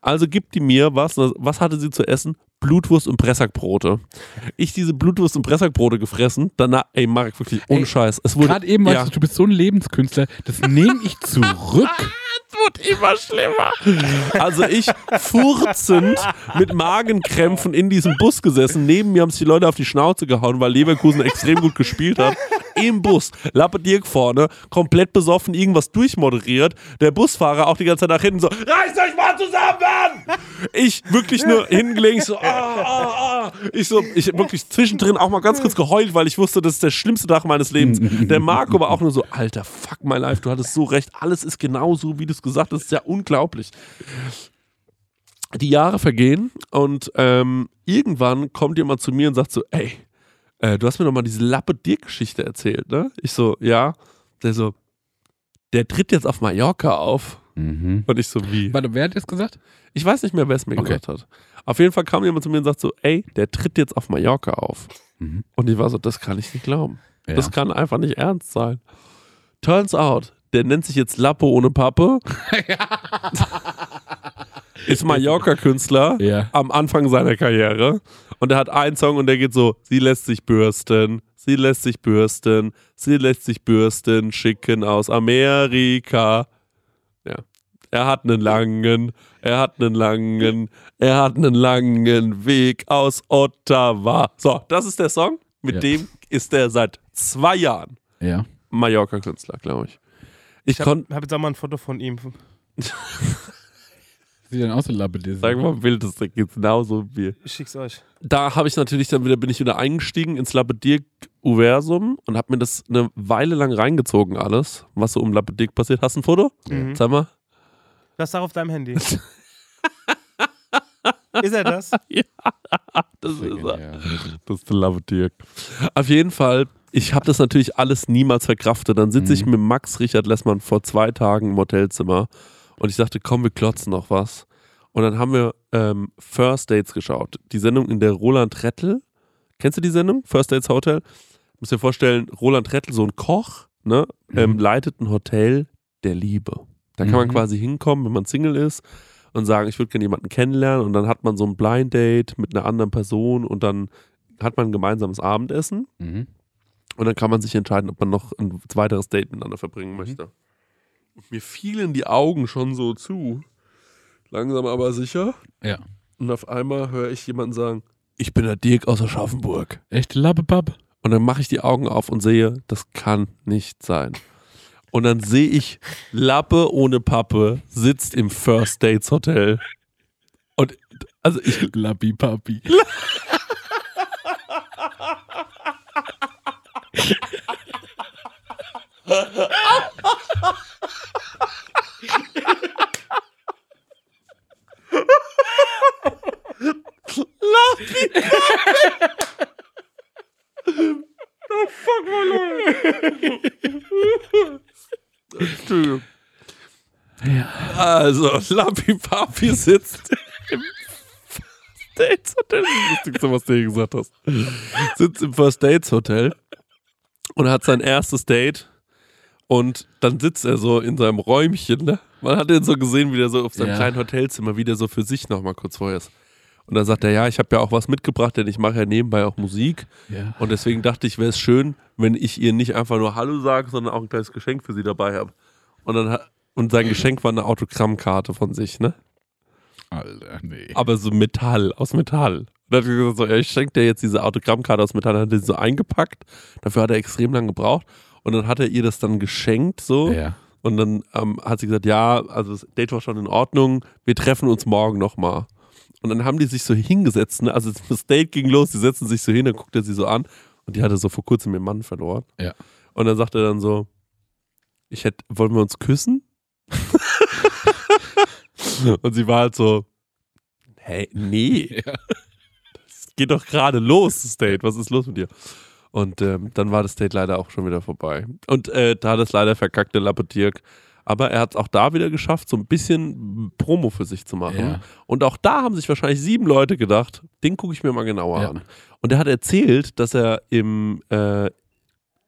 [SPEAKER 1] Also gibt die mir was. Was hatte sie zu essen? Blutwurst und Pressackbrote. Ich diese Blutwurst und Pressackbrote gefressen. Danach, ey Marek, wirklich ohne
[SPEAKER 2] Ey,
[SPEAKER 1] Scheiß. Es wurde
[SPEAKER 2] Gerade eben
[SPEAKER 1] ja,
[SPEAKER 2] weißt du, du bist so ein Lebenskünstler, das nehme ich zurück.
[SPEAKER 1] wird immer schlimmer. Also ich furzend mit Magenkrämpfen in diesem Bus gesessen. Neben mir haben sich die Leute auf die Schnauze gehauen, weil Leverkusen extrem gut gespielt hat. Im Bus. Lappe Dirk vorne, komplett besoffen, irgendwas durchmoderiert. Der Busfahrer auch die ganze Zeit nach hinten so, reißt euch mal zusammen! Ich wirklich nur hingelegt, so, ah, ah, ah. Ich so, ich wirklich zwischendrin auch mal ganz kurz geheult, weil ich wusste, das ist der schlimmste Tag meines Lebens. Der Marco war auch nur so, Alter, fuck my life, du hattest so recht, alles ist genau so, wie du es gesagt hast, das ist ja unglaublich die Jahre vergehen und ähm, irgendwann kommt jemand zu mir und sagt so, ey, äh, du hast mir doch mal diese Lappe Dirk-Geschichte erzählt, ne? Ich so, ja. Der so, der tritt jetzt auf Mallorca auf.
[SPEAKER 2] Mhm.
[SPEAKER 1] Und ich so, wie?
[SPEAKER 2] Warte, wer hat das gesagt?
[SPEAKER 1] Ich weiß nicht mehr, wer es mir
[SPEAKER 2] Okay.
[SPEAKER 1] gesagt hat. Auf jeden Fall kam jemand zu mir und sagt so, ey, der tritt jetzt auf Mallorca auf.
[SPEAKER 2] Mhm.
[SPEAKER 1] Und ich war so, das kann ich nicht glauben.
[SPEAKER 2] Ja.
[SPEAKER 1] Das kann einfach nicht ernst sein. Turns out, der nennt sich jetzt Lappe ohne Pappe. Ist Mallorca-Künstler
[SPEAKER 2] Ja.
[SPEAKER 1] am Anfang seiner Karriere. Und er hat einen Song und der geht so: Sie lässt sich bürsten, sie lässt sich bürsten, sie lässt sich bürsten, schicken aus Amerika. Ja. Er hat einen langen, er hat einen langen, er hat einen langen Weg aus Ottawa. So, das ist der Song. Mit
[SPEAKER 2] Ja.
[SPEAKER 1] dem ist er seit zwei Jahren
[SPEAKER 2] Ja.
[SPEAKER 1] Mallorca-Künstler, glaube ich. Ich,
[SPEAKER 3] Ich
[SPEAKER 1] konnte,
[SPEAKER 3] habe hab jetzt auch mal ein Foto von ihm.
[SPEAKER 2] Sieht dann aus, so Lappe dir.
[SPEAKER 1] sag mal, ein Bild, das geht genauso wie.
[SPEAKER 3] Ich schick's euch.
[SPEAKER 1] da habe ich natürlich dann wieder, bin ich wieder eingestiegen ins Labedirk-Uversum und habe mir das eine Weile lang reingezogen, alles, was so um Labedirk passiert. Hast du ein Foto?
[SPEAKER 3] Mhm.
[SPEAKER 1] Sag mal.
[SPEAKER 3] Das ist auch auf deinem Handy. ist er das?
[SPEAKER 1] Das ist er.
[SPEAKER 2] Ja.
[SPEAKER 1] Das ist der Labedirk. Auf jeden Fall, ich habe das natürlich alles niemals verkraftet. Dann sitze ich
[SPEAKER 2] Mhm.
[SPEAKER 1] mit Max Richard Lessmann vor zwei Tagen im Hotelzimmer und ich dachte, komm, wir klotzen noch was. Und dann haben wir ähm, First Dates geschaut. Die Sendung in der Roland Rettel. Kennst du die Sendung? First Dates Hotel? Muss dir vorstellen, Roland Rettel, so ein Koch, ne, ähm, leitet ein Hotel der Liebe. Da kann man
[SPEAKER 2] Mhm.
[SPEAKER 1] quasi hinkommen, wenn man Single ist und sagen, ich würde gerne jemanden kennenlernen und dann hat man so ein Blind Date mit einer anderen Person und dann hat man ein gemeinsames Abendessen
[SPEAKER 2] Mhm.
[SPEAKER 1] und dann kann man sich entscheiden, ob man noch ein weiteres Date miteinander verbringen
[SPEAKER 2] Mhm.
[SPEAKER 1] möchte. Mir fielen die Augen schon so zu, langsam aber sicher.
[SPEAKER 2] Ja.
[SPEAKER 1] Und auf einmal höre ich jemanden sagen, ich bin der Dirk aus Aschaffenburg.
[SPEAKER 2] Echte Lappe, Papp.
[SPEAKER 1] Und dann mache ich die Augen auf und sehe, das kann nicht sein. Und dann sehe ich, Lappe ohne Pappe sitzt im First Dates Hotel. Und also ich,
[SPEAKER 2] Lappi, Papi.
[SPEAKER 1] Entschuldigung. Also, Lappi Papi sitzt im First Dates Hotel. Das Lustigste, was du hier gesagt hast. Sitzt im First Dates Hotel und hat sein erstes Date. Und dann sitzt er so in seinem Räumchen. Ne? Man hat ihn so gesehen, wie der so auf seinem
[SPEAKER 2] Ja.
[SPEAKER 1] kleinen Hotelzimmer wieder so für sich nochmal kurz vorher ist. Und dann sagt er, ja, ich habe ja auch was mitgebracht, denn ich mache ja nebenbei auch Musik.
[SPEAKER 2] Ja.
[SPEAKER 1] Und deswegen dachte ich, wäre es schön, wenn ich ihr nicht einfach nur Hallo sage, sondern auch ein kleines Geschenk für sie dabei habe. Und dann und sein Geschenk war eine Autogrammkarte von sich, ne?
[SPEAKER 2] Alter, nee.
[SPEAKER 1] Aber so Metall, aus Metall. Und dann hat er gesagt, so, ja, ich schenke dir jetzt diese Autogrammkarte aus Metall. Dann hat er sie so eingepackt. Dafür hat er extrem lange gebraucht. Und dann hat er ihr das dann geschenkt, so.
[SPEAKER 2] Ja.
[SPEAKER 1] Und dann ähm, hat sie gesagt, ja, also das Date war schon in Ordnung, wir treffen uns morgen nochmal. Und dann haben die sich so hingesetzt, ne? also das Date ging los, die setzen sich so hin, dann guckt er sie so an und die hatte so vor kurzem ihren Mann verloren.
[SPEAKER 2] Ja.
[SPEAKER 1] Und dann sagt er dann so, ich hätte, wollen wir uns küssen? und sie war halt so, hey, nee,
[SPEAKER 2] Ja.
[SPEAKER 1] es geht doch gerade los, das Date, was ist los mit dir? Und ähm, dann war das Date leider auch schon wieder vorbei. Und äh, da hat es leider verkackt, der Lappe Dirk. Aber er hat es auch da wieder geschafft, so ein bisschen Promo für sich zu machen.
[SPEAKER 2] Ja.
[SPEAKER 1] Und auch da haben sich wahrscheinlich sieben Leute gedacht, den gucke ich mir mal genauer
[SPEAKER 2] Ja.
[SPEAKER 1] an. Und er hat erzählt, dass er im, äh,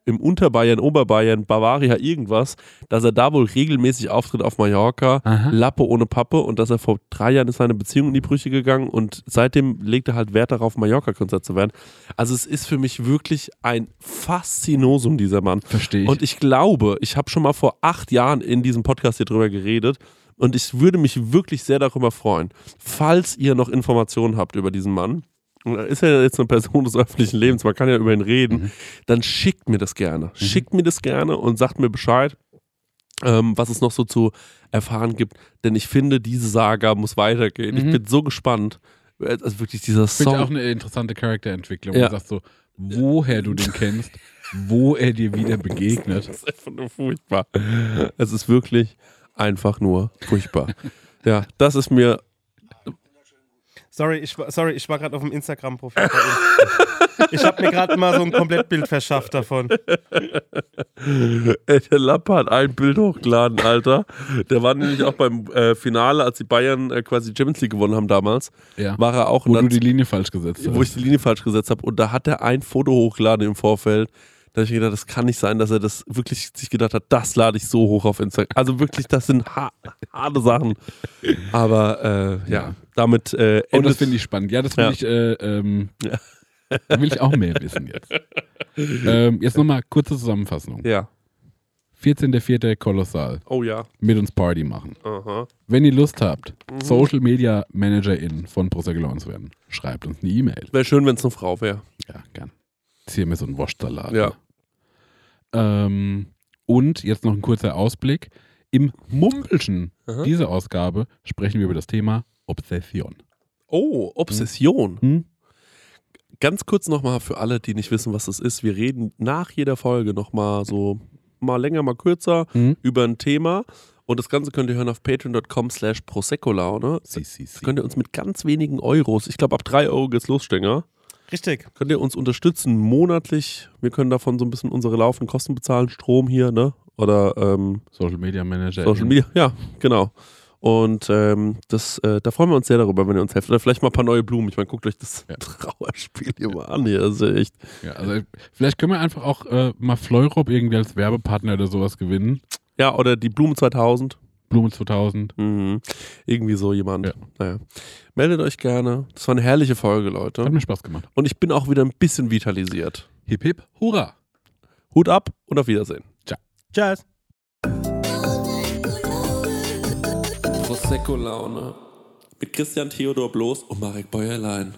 [SPEAKER 1] im Unterbayern, Oberbayern, Bavaria, irgendwas, dass er da wohl regelmäßig auftritt auf Mallorca,
[SPEAKER 2] Aha.
[SPEAKER 1] Lappe ohne Pappe und dass er vor drei Jahren ist seine Beziehung in die Brüche gegangen und seitdem legt er halt Wert darauf, Mallorca-Künstler zu werden. Also es ist für mich wirklich ein Faszinosum, dieser Mann.
[SPEAKER 2] Verstehe ich.
[SPEAKER 1] Und ich glaube, ich habe schon mal vor acht Jahren in diesem Podcast hier drüber geredet und ich würde mich wirklich sehr darüber freuen, falls ihr noch Informationen habt über diesen Mann und er ist ja jetzt eine Person des öffentlichen Lebens, man kann ja über ihn reden,
[SPEAKER 2] Mhm.
[SPEAKER 1] dann schickt mir das gerne. Schickt mir das gerne und sagt mir Bescheid, ähm, was es noch so zu erfahren gibt. Denn ich finde, diese Saga muss weitergehen. Ich
[SPEAKER 2] Mhm.
[SPEAKER 1] bin so gespannt. Also wirklich dieser
[SPEAKER 2] Ich finde
[SPEAKER 1] Song.
[SPEAKER 2] auch eine interessante Charakterentwicklung.
[SPEAKER 1] Ja.
[SPEAKER 2] Du sagst so, woher du den kennst, wo er dir wieder begegnet.
[SPEAKER 1] Das ist einfach nur furchtbar. Es ist wirklich einfach nur furchtbar. Ja, das ist mir.
[SPEAKER 3] Sorry, ich war, sorry, ich war gerade auf dem Instagram-Profil. ich habe mir gerade mal so ein Komplettbild verschafft davon.
[SPEAKER 1] Ey, der Lappe hat ein Bild hochgeladen, Alter. Der war nämlich auch beim äh, Finale, als die Bayern äh, quasi Champions League gewonnen haben damals.
[SPEAKER 2] Ja.
[SPEAKER 1] War er auch.
[SPEAKER 2] Wo du die Linie falsch gesetzt hast.
[SPEAKER 1] wo ich die Linie falsch gesetzt habe. Und da hat er ein Foto hochgeladen im Vorfeld. Da habe ich gedacht, das kann nicht sein, dass er das wirklich sich gedacht hat, das lade ich so hoch auf Instagram. Also wirklich, das sind ha harte Sachen. Aber äh, ja, damit äh,
[SPEAKER 2] oh,
[SPEAKER 1] endet
[SPEAKER 2] das finde ich spannend. Ja, das will
[SPEAKER 1] Ja.
[SPEAKER 2] ich, äh, ähm,
[SPEAKER 1] Ja.
[SPEAKER 2] da will ich auch mehr wissen jetzt. ähm, jetzt nochmal kurze Zusammenfassung.
[SPEAKER 1] Ja.
[SPEAKER 2] 14.04. Kolossal.
[SPEAKER 1] Oh ja.
[SPEAKER 2] Mit uns Party machen.
[SPEAKER 1] Aha.
[SPEAKER 2] Wenn ihr Lust habt,
[SPEAKER 1] Mhm.
[SPEAKER 2] Social Media Managerin von Prosecco zu werden, schreibt uns eine E-Mail.
[SPEAKER 1] Wäre schön, wenn es eine Frau wäre.
[SPEAKER 2] Ja, gern. Hier mir so einen Wurstsalat.
[SPEAKER 1] Ja.
[SPEAKER 2] Ähm, und jetzt noch ein kurzer Ausblick. Im Mumpelschen
[SPEAKER 1] Aha.
[SPEAKER 2] dieser Ausgabe sprechen wir über das Thema Obsession.
[SPEAKER 1] Oh, Obsession.
[SPEAKER 2] Hm?
[SPEAKER 1] Ganz kurz nochmal für alle, die nicht wissen, was das ist. Wir reden nach jeder Folge nochmal so, mal länger, mal kürzer,
[SPEAKER 2] Hm?
[SPEAKER 1] über ein Thema. Und das Ganze könnt ihr hören auf patreon.com slash Prosecco-Laune.
[SPEAKER 2] Si, si, si.
[SPEAKER 1] könnt ihr uns mit ganz wenigen Euros, ich glaube ab 3 Euro geht's los, Stenger,
[SPEAKER 3] Richtig.
[SPEAKER 1] könnt ihr uns unterstützen monatlich. Wir können davon so ein bisschen unsere laufenden Kosten bezahlen, Strom hier, ne? Oder ähm,
[SPEAKER 2] Social Media Manager.
[SPEAKER 1] Social Media, ja, genau. Und ähm, das, äh, da freuen wir uns sehr darüber, wenn ihr uns helft. Oder vielleicht mal ein paar neue Blumen. Ich meine, guckt euch das
[SPEAKER 2] Ja.
[SPEAKER 1] Trauerspiel hier mal an. Hier. Das ist ja echt.
[SPEAKER 2] Ja, also vielleicht können wir einfach auch äh, mal Fleurop irgendwie als Werbepartner oder sowas gewinnen.
[SPEAKER 1] Ja, oder die Blumen 2000.
[SPEAKER 2] Blume 2000.
[SPEAKER 1] Mhm. Irgendwie so jemand.
[SPEAKER 2] Ja.
[SPEAKER 1] Naja. Meldet euch gerne. Das war eine herrliche Folge, Leute.
[SPEAKER 2] Hat mir Spaß gemacht.
[SPEAKER 1] Und ich bin auch wieder ein bisschen vitalisiert.
[SPEAKER 2] Hip hip, hurra!
[SPEAKER 1] Hut ab und auf Wiedersehen.
[SPEAKER 3] Tschüss.
[SPEAKER 1] Prosecco-Laune. Mit Christian Theodor Bloß und Marek Bäuerlein.